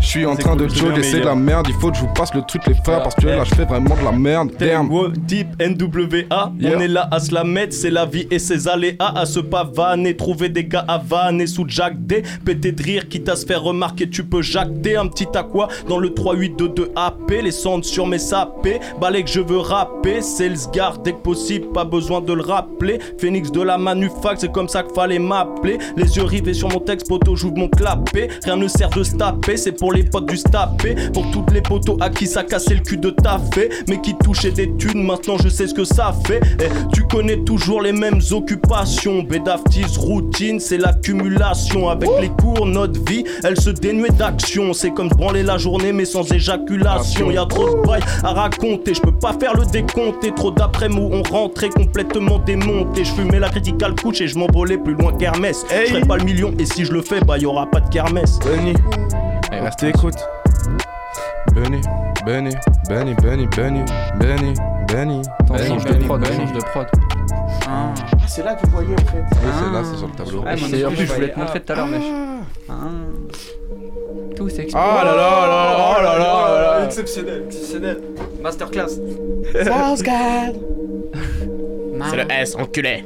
je suis en train cool, de jogger, c'est de la merde. Il faut que je vous passe le truc, les frères, parce que là je fais vraiment de la merde. Damn. Deep NWA, Yeah. on est là à se la mettre, c'est la vie et ses aléas à se pavaner, trouver des gars à vanner sous Jack D, péter de rire, quitte à se faire remarquer, tu peux jacter un petit à quoi dans le 3822 AP, les sondes sur mes sapés, balai que je veux rapper, c'est le sgar dès que possible, pas besoin de le rappeler, Phoenix de la manufac, c'est comme ça qu'il fallait m'appeler, les yeux rivés sur mon texte, poteau, j'ouvre mon clapet, rien ne sert de se taper, c'est pour les potes du stapé, pour toutes les potos à qui ça cassait le cul de taffer, mais qui touchaient des thunes, maintenant je sais ce que ça fait. Eh, tu connais toujours les mêmes occupations, bédaftis, routine, c'est l'accumulation. Avec les cours, notre vie, elle se dénuait d'action. C'est comme branler la journée, mais sans éjaculation. Y a trop de bails à raconter, je peux pas faire le décompte. Et trop d'après-mots, on rentrait complètement démonté. Je fumais la critical couche et je m'envolais plus loin qu'Hermès. Je ferais pas le million, et si je le fais, bah y aura pas de kermesse. Benny. On t'écoute. Benny, Benny, Benny, Benny, Benny, Benny, Benny. Attends, change de prod, change de prod. Ah. C'est là que vous voyez en fait. Oui, c'est là, c'est sur le tableau. Ouais, c'est- en plus, je voulais te montrer tout à l'heure, mec. Ah. Tout s'explique. Ah là là là là oh là là là. Exceptionnel, exceptionnel. Masterclass. C'est le S, enculé.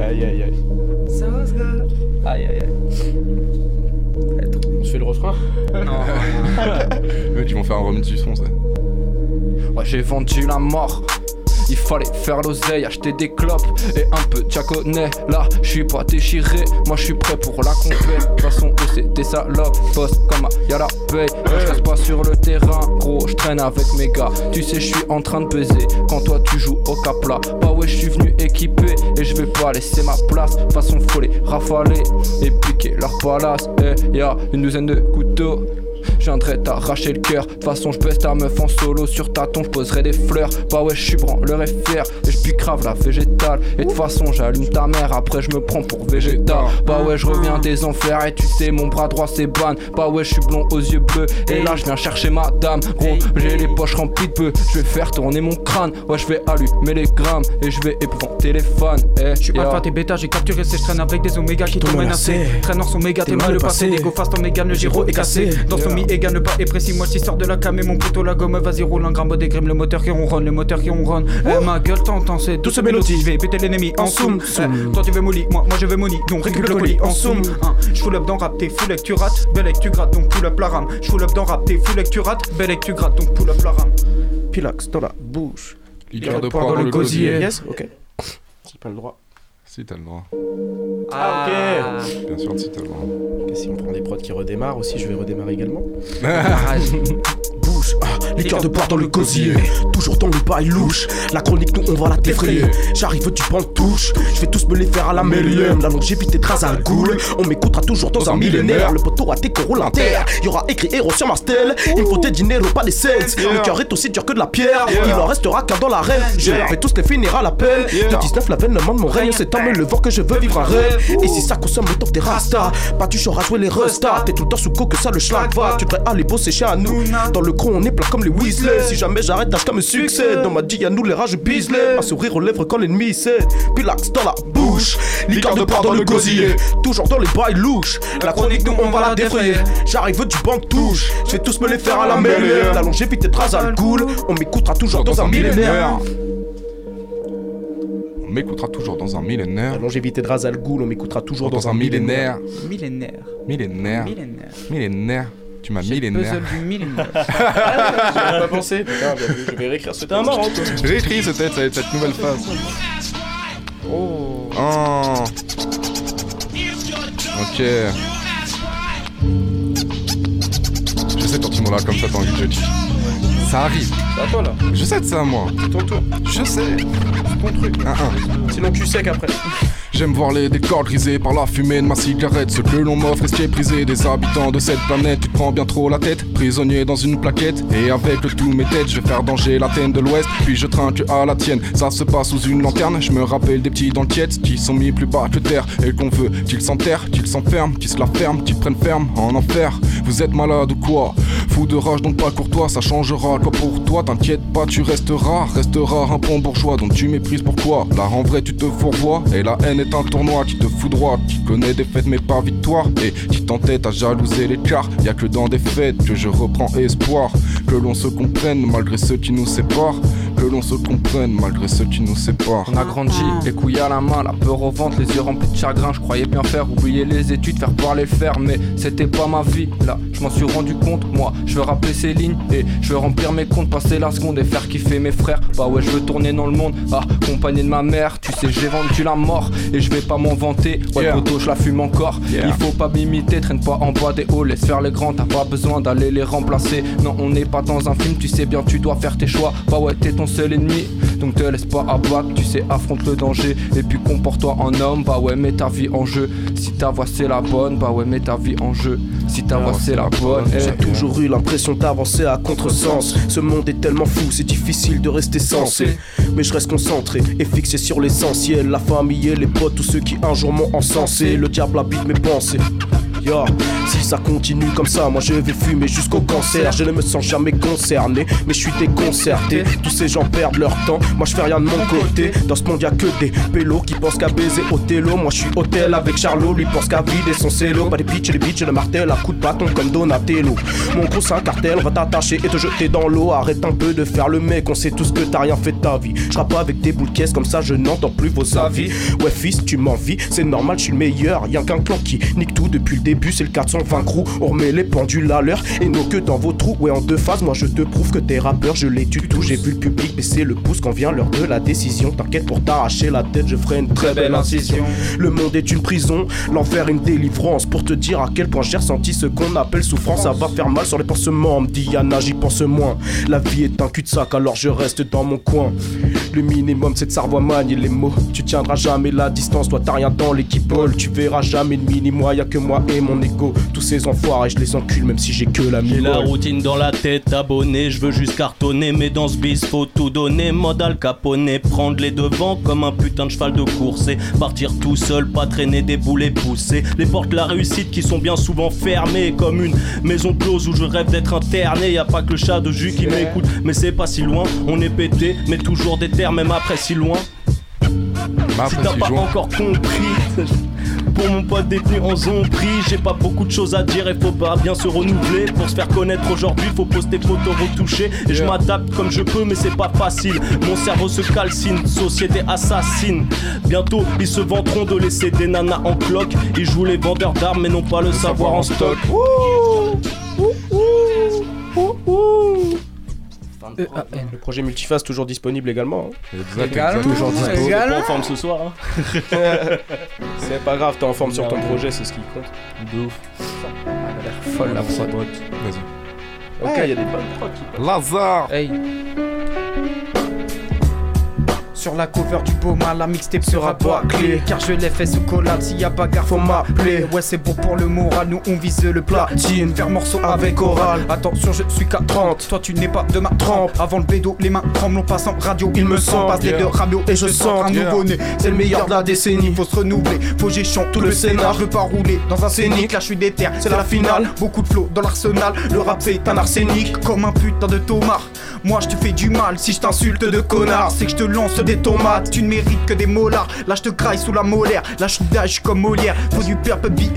Aïe aïe aïe. Aïe aïe aïe. On se fait le refrain Eux, ils vont faire un remix du son, ça. Ouais, j'ai vendu la mort. Il fallait faire l'oseille, acheter des clopes et un peu de jaconais. Là, je suis pas déchiré, moi je suis prêt pour la compète. De toute façon, c'est des salopes, boss comme y'a la paye. Je reste pas sur le terrain, gros, je traîne avec mes gars. Tu sais, je suis en train de peser quand toi tu joues au capla. Bah ouais, je suis venu équipé et je vais pas laisser ma place. De toute façon, faut les rafaler et piquer leur palace. Eh, y'a une douzaine de couteaux. Je viendrai t'arracher le cœur. De toute façon, je baisse ta meuf en solo. Sur ta tombe, je poserai des fleurs. Bah ouais, je suis branleur et fier. Et je pique grave la végétale. Et de toute façon, j'allume ta mère. Après, je me prends pour végétal. Bah ouais, je reviens des enfers. Et tu sais, mon bras droit c'est ban. Bah ouais, je suis blond aux yeux bleus. Et là, je viens chercher ma dame. Gros, j'ai les poches remplies de peu. Je vais faire tourner mon crâne. Ouais, je vais allumer les grammes. Et je vais épouvanter les fans. Eh, Je suis yeah. alpha, t'es bêta, j'ai capturé ces je traîne avec des oméga qui t'ont menacé. Traîneur son méga, t'es mal le passé. Ego fast en méga, le giro est cassé. Dans son mi égal, le pas est précis. Moi, sors de la cam et mon couteau, la gomme, vas-y, roule un gramme des grimes, le moteur qui ronronne, le moteur qui ronronne. Eh, ma gueule, t'entends, c'est douce mélodie. Je vais péter l'ennemi en soum. Eh, Toi, tu veux molly, moi, moi, je veux money. Donc, récupère le colis en soum. Hein, Je full up dans rap, t'es full que tu rates. Belle et que tu grattes, donc pull up la rame. Je full up dans rap, t'es full et que tu rates. Belle et que tu grattes, donc pull up la rame. Pilax dans la bouche. Liqueur de poire dans le gosier. Yes, ok. J'ai pas le droit. Si, t'as le droit. Ah, ok. Bien sûr, si t'as le droit. Ok, si on prend des prods qui redémarrent aussi, je vais redémarrer également. Ah, liqueur de poire dans le gosier. Toujours dans le bail louche. La chronique, nous, on va la défrayer. J'arrive, tu prends le touche. Je vais tous me les faire à la millième. La longévité trace à goule. On m'écoutera toujours dans un millénaire. Le poteau a tes roule inter. Y aura écrit héros sur ma stèle. Il me faut des dinero, pas des cents. Le cœur est aussi dur que de la pierre. Il en restera qu'un dans l'arène. Je vais tous les finir à l'appel. De 19, l'avènement de mon règne. C'est en me levant que je veux vivre un rêve. Et si ça consomme le temps des rastas, pas tu à jouer les restas. T'es tout le temps sous co que ça le schlag va. Tu devrais aller bosser chez nous. Dans le cron, on est plat comme les Weasley. Si jamais j'arrête, tâche comme un succès. Dans ma dit, à nous les rages Beasley. Un sourire aux lèvres quand l'ennemi sait. Pilax dans la bouche. Liqueur de poire dans le gosier. Toujours dans les bails louches. La chronique, nous, on va la défrayer. J'arrive du banc touche. Je vais tous me les faire à la mêlée. La longévité trace à cool. On m'écoutera toujours dans un millénaire. On m'écoutera toujours dans un millénaire. La longévité de Razal Ghoul, on m'écoutera toujours Dans dans, un millénaire. Millénaire. Millénaire. Millénaire. Millénaire. Tu m'as J'ai le millénaire. puzzle du millénaire. J'avais pas pensé. Putain, bien vu, je vais réécrire ce un marrant, toi. J'ai écrit cette tête, cette cette nouvelle phase. Oh. Oh. Ok. Je sais, quand tu m'en comme ça, t'as envie de jeter. Ça arrive. C'est à toi là. Je sais de ça, moi. C'est ton tour. Je sais. C'est ton truc. Un, un. Sinon tu sais qu'après. J'aime voir les décors grisés par la fumée de ma cigarette. Ce que l'on m'offre est brisé des habitants de cette planète? Tu prends bien trop la tête, prisonnier dans une plaquette. Et avec le tout mes têtes, je vais faire danger l'Athènes de l'Ouest. Puis je trinque à la tienne. Ça se passe sous une lanterne. Je me rappelle des petits tiède qui sont mis plus bas que terre. Et qu'on veut qu'ils s'enterrent, qu'ils s'enferment, qu'ils se la ferment, qu'ils prennent ferme en enfer. Vous êtes malade ou quoi? Fou de rage, donc pas courtois, ça changera. Quoi pour toi T'inquiète pas, tu resteras, resteras un bon bourgeois dont tu méprises pourquoi Là en vrai tu te fourvoies. Et la haine est un tournoi qui te foudroie, qui connaît des fêtes mais pas victoire. Et qui t'entête à jalouser l'écart. Y a que dans des fêtes que je reprends espoir, que l'on se comprenne malgré ceux qui nous séparent, que l'on se comprenne malgré ceux qui nous séparent. On a grandi, les couilles à la main, la peur au ventre, les yeux remplis de chagrin. Je croyais bien faire, oublier les études, faire parler le faire, mais c'était pas ma vie. Là, je m'en suis rendu compte, moi, je veux rappeler ces lignes et je veux remplir mes comptes, passer la seconde et faire kiffer mes frères. Bah ouais, je veux tourner dans le monde, accompagné de ma mère. Tu sais, j'ai vendu la mort et je vais pas m'en vanter. Ouais, Yeah. poteau, je la fume encore. Yeah. Il faut pas m'imiter, traîne pas en bas des hauts, laisse faire les grands, t'as pas besoin d'aller les remplacer. Non, on n'est pas dans un film, tu sais bien, tu dois faire tes choix. Bah ouais, t'es ton seul ennemi, donc te laisse pas abattre, tu sais, affronte le danger. Et puis comporte-toi en homme, bah ouais, mets ta vie en jeu. Si ta voix c'est la bonne, bah ouais, mets ta vie en jeu. Si ta voix c'est la bonne, eh. J'ai toujours eu l'impression d'avancer à contresens. Ce monde est tellement fou, c'est difficile de rester sensé. Mais je reste concentré et fixé sur l'essentiel. La famille et les potes, tous ceux qui un jour m'ont encensé. Le diable habite mes pensées. Yo, si ça continue comme ça, moi je vais fumer jusqu'au cancer. Je ne me sens jamais concerné, mais je suis déconcerté. Tous ces gens perdent leur temps, moi je fais rien de mon côté. Dans ce monde y a que des pélos qui pensent qu'à baiser Othello. Moi je suis hôtel avec Charlot, lui pense qu'à vider son cello. Pas des bitches et les bitches le martel à coups de bâton comme Donatello. Mon gros c'est un cartel, on va t'attacher et te jeter dans l'eau. Arrête un peu de faire le mec, on sait tous que t'as rien fait de ta vie. Je pas avec des boules de caisse comme ça, je n'entends plus vos avis. Ouais, fils, tu m'envies, c'est normal, je suis le meilleur. Y'a qu'un clan qui nique tout depuis le début, c'est le cas de 420 crews, on remet les pendules à l'heure et nos queues dans vos trous. Ouais, en deux phases, moi je te prouve que t'es rappeur, je l'étudie tout. J'ai vu le public baisser le pouce quand vient l'heure de la décision. T'inquiète pour t'arracher la tête, je ferai une très belle incision. Le monde est une prison, l'enfer une délivrance. Pour te dire à quel point j'ai ressenti ce qu'on appelle souffrance, ça va faire mal sur les pansements. Me dit Yana, j'y pense moins. La vie est un cul-de-sac, alors je reste dans mon coin. Le minimum, c'est de savoir manier les mots. Tu tiendras jamais la distance, toi t'as rien dans l'équipe Tu verras jamais de mini moi, y'a que moi et mon ego. Tous ces enfoirés, je les encule même si j'ai que la J'ai la mine. routine dans la tête, abonné, je veux juste cartonner, mais dans ce bis faut tout donner, mode Al Capone, prendre les devants comme un putain de cheval de course et partir tout seul, pas traîner des boulets poussés. Les portes de la réussite qui sont bien souvent fermées, comme une maison close où je rêve d'être interné. Y a pas que le chat de jus qui m'écoute, mais c'est pas si loin. On est pété, mais toujours des terres, même après si loin. Bah, si t'as si pas encore compris. Pour mon pote détenu en zombie, j'ai pas beaucoup de choses à dire et faut pas bien se renouveler. Pour se faire connaître aujourd'hui, faut poster photos retouchées. Et je m'adapte comme je peux, mais c'est pas facile. Mon cerveau se calcine, société assassine. Bientôt, ils se vanteront de laisser des nanas en cloque. Ils jouent les vendeurs d'armes, mais non pas le savoir en stock. Le projet Multiface toujours disponible également. hein. Exact, Toujours exact. dispo. Également. Pas en forme ce soir, hein. C'est pas grave, t'es en forme sur ton projet, c'est ce qui compte. De ouf. Elle a l'air folle la prod. Vas-y. Ok, il y a des bonnes prods qui Lazare Hey. Sur la cover du mal, la mixtape sera bâclée. Car je l'ai fait sous collab, s'il y a bagarre faut m'appeler. Ouais c'est bon pour le moral, nous on vise le platine. Faire morceau avec oral, attention je suis qu'à 30 Toi tu n'es pas de ma trempe, avant le bédo les mains tremblent On passe en radio, il me sent, passe les deux radios et je sens un nouveau-né. C'est le meilleur de la décennie, faut se renouveler. Faut que j'échante tout le scénar, je veux pas rouler dans un scénic. Là je suis déter, c'est la finale, beaucoup de flow dans l'arsenal. Le rap c'est un arsenic, comme un putain de tomard Moi je te fais du mal, si je t'insulte de connard. C'est que je te lance des tomates, tu ne mérites que des molars. Là je te graille sous la molaire, là je comme Molière. Faut du purple beat,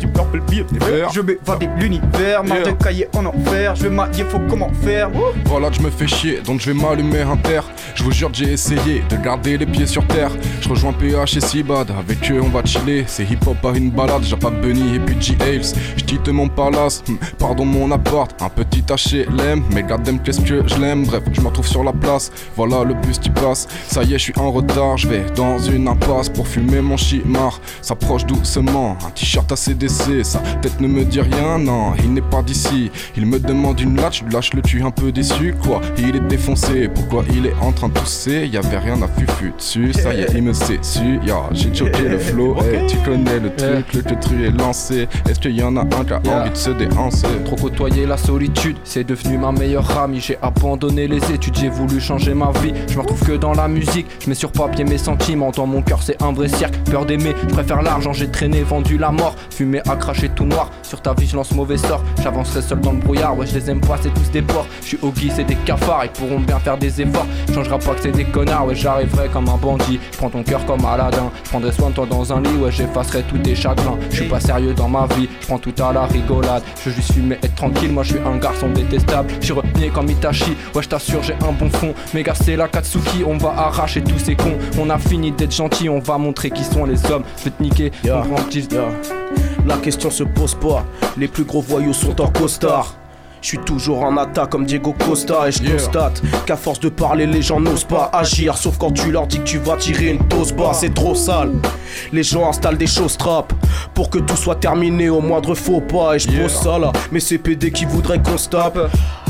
du purple beat Je m'évade de l'univers, marre de cahier en enfer Je veux mailler, faut comment faire? Voilà je me fais chier, donc je vais m'allumer un terre. Je vous jure, j'ai essayé de garder les pieds sur terre. Je rejoins PH et Sibad, avec eux on va chiller. C'est hip hop pas une balade, j'ai pas Bunny et puis G. Hales. Je quitte mon palace, hmm, pardon mon appart. Un petit HLM, mais goddamn qu'est-ce que je l'aime? Bref, je me retrouve sur la place, voilà le bus qui passe. Ça y est, je suis en retard, je vais dans une impasse pour fumer mon chimard. S'approche doucement, un t-shirt Sa tête ne me dit rien, non, il n'est pas d'ici. Il me demande une latch, je lâche le tu un peu déçu, quoi. Il est défoncé, pourquoi il est en train de tousser? Y avait rien à fufu dessus, ça y est, il me sait su. Ya, j'ai choqué le flow, hey, tu connais le truc, le, le truc est lancé. Est-ce qu'il y en a un qui a Yeah. envie de se déhancer? Trop côtoyer la solitude, c'est devenu ma meilleure amie. J'ai abandonné les études, j'ai voulu changer ma vie. Je me retrouve que dans la musique, je mets sur papier mes sentiments. Dans mon cœur, c'est un vrai cirque. Peur d'aimer, je préfère l'argent, j'ai traîné, vendu la mort. Fumé à cracher tout noir. Sur ta vie, je lance mauvais sort. J'avancerai seul dans le brouillard, ouais, je les aime pas, c'est tous des porcs. Je suis au c'est des cafards, ils pourront bien faire des efforts. Changera pas que c'est des connards, ouais, j'arriverai comme un bandit. Je prends ton cœur comme Aladdin. Je prendrai soin de toi dans un lit, ouais, j'effacerai tous tes chagrins. Je suis pas sérieux dans ma vie, je prends tout à la rigolade. Je juste fumer, être tranquille, moi je suis un garçon détestable. Je suis comme Itachi, ouais, je t'assure, j'ai un bon fond. Mais gars, c'est la Katsuki, on va arracher tous ces cons. On a fini d'être gentil, on va montrer qui sont les hommes. Je vais te niquer, Yeah. on La question se pose pas, les plus gros voyous sont en costard. Je suis toujours en attaque comme Diego Costa. Et je constate qu'à force de parler les gens n'osent pas agir. Sauf quand tu leur dis que tu vas tirer une dose bas c'est trop sale. Les gens installent des choses trappes. Pour que tout soit terminé au moindre faux pas. Et je pose ça là, mais c'est PD qui voudraient qu'on se tape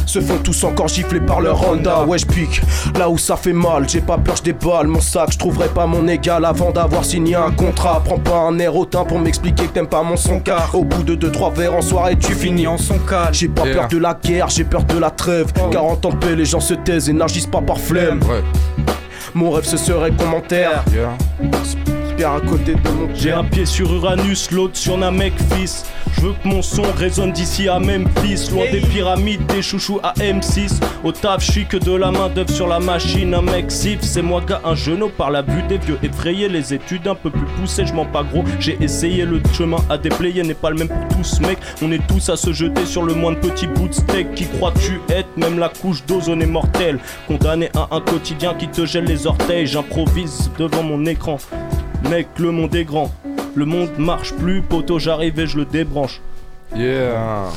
se font tous encore gifler par leur Honda. Ouais je pique là où ça fait mal J'ai pas peur je déballe mon sac. Je trouverai pas mon égal avant d'avoir signé un contrat. Prends pas un air hautain pour m'expliquer que t'aimes pas mon son car Au bout de 2-3 verres en soirée tu finis en son calme J'ai pas Yeah. peur de la guerre J'ai peur de la trêve. 40 ans de paix les gens se taisent et n'agissent pas par flemme. Ouais, Mon rêve ce serait commentaire. Yeah. Pierre à côté de mon J'ai un pied sur Uranus, l'autre sur Namek-Fils. Je veux que mon son résonne d'ici à Memphis. Loin des pyramides, des chouchous à M6. Au taf, je suis que de la main d'œuvre sur la machine. Un mec sif, c'est moi gars, un genou par la vue des vieux. Effrayé, les études un peu plus poussées, je mens pas gros. J'ai essayé le chemin à déblayer, n'est pas le même pour tous, mec. On est tous à se jeter sur le moindre petit bout de steak. Qui crois-tu être? Même la couche d'ozone est mortelle. Condamné à un quotidien qui te gèle les orteils. J'improvise devant mon écran. Mec, le monde est grand. Le monde marche plus, poteau, j'arrive et je le débranche. Yeah.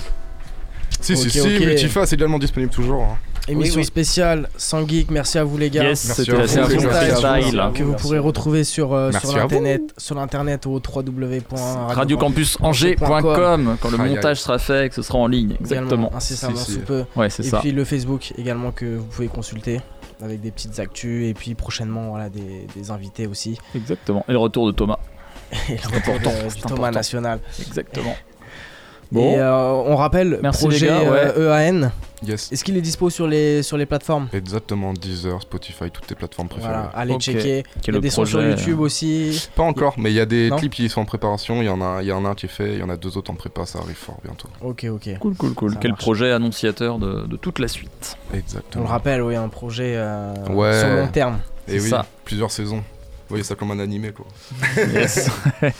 Si, si, si. Multifa, c'est également disponible toujours. hein. Émission Oui, oui. spéciale sans geek, merci à vous les gars. Yes, Merci c'était à la vous. séance Merci à vous. freestyle. que vous pourrez retrouver sur, euh, Merci sur à l'internet sur l'internet au www.radiocampusangers.com radiocampusangers.com quand le Aïe, aïe. montage sera fait et que ce sera en ligne exactement Également, incessamment Si, si. sous peu. ouais c'est Et ça puis le Facebook également que vous pouvez consulter avec des petites actus et puis prochainement voilà des, des invités aussi. Exactement. Et le retour de Thomas. Et le retour de- du Thomas national. exactement bon euh, on rappelle Merci, projet gars, ouais. euh, EAN. Yes. Est-ce qu'il est dispo sur les sur les plateformes? Exactement, Deezer, Spotify, toutes tes plateformes préférées. Voilà, allez checker. Il y a des sons sur YouTube aussi. Pas encore, mais il y a des Non clips qui sont en préparation. Il y en a, il y en a un qui est fait, il y en a deux autres en prépa. Ça arrive fort bientôt. Ok, ok. cool cool cool Ça quel marche. projet annonciateur de, de toute la suite? On Exactement. le rappelle, oui, un projet euh, Ouais. sur long terme. Et c'est oui, ça. plusieurs saisons. Vous voyez ça comme un animé quoi. yes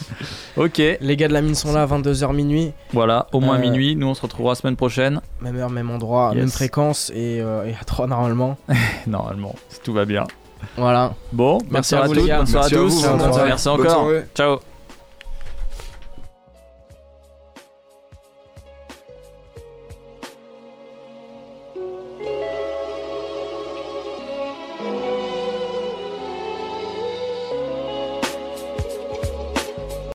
ok Les gars de la mine sont là, 22h minuit. voilà au moins Euh, minuit nous on se retrouvera la semaine prochaine Même heure, même endroit, Yes. même fréquence et, euh, et à 3 normalement. normalement si tout va bien Voilà. bon Merci à vous, toutes les gars. bonne soirée à Merci à tous vous, bonne soirée. merci encore ciao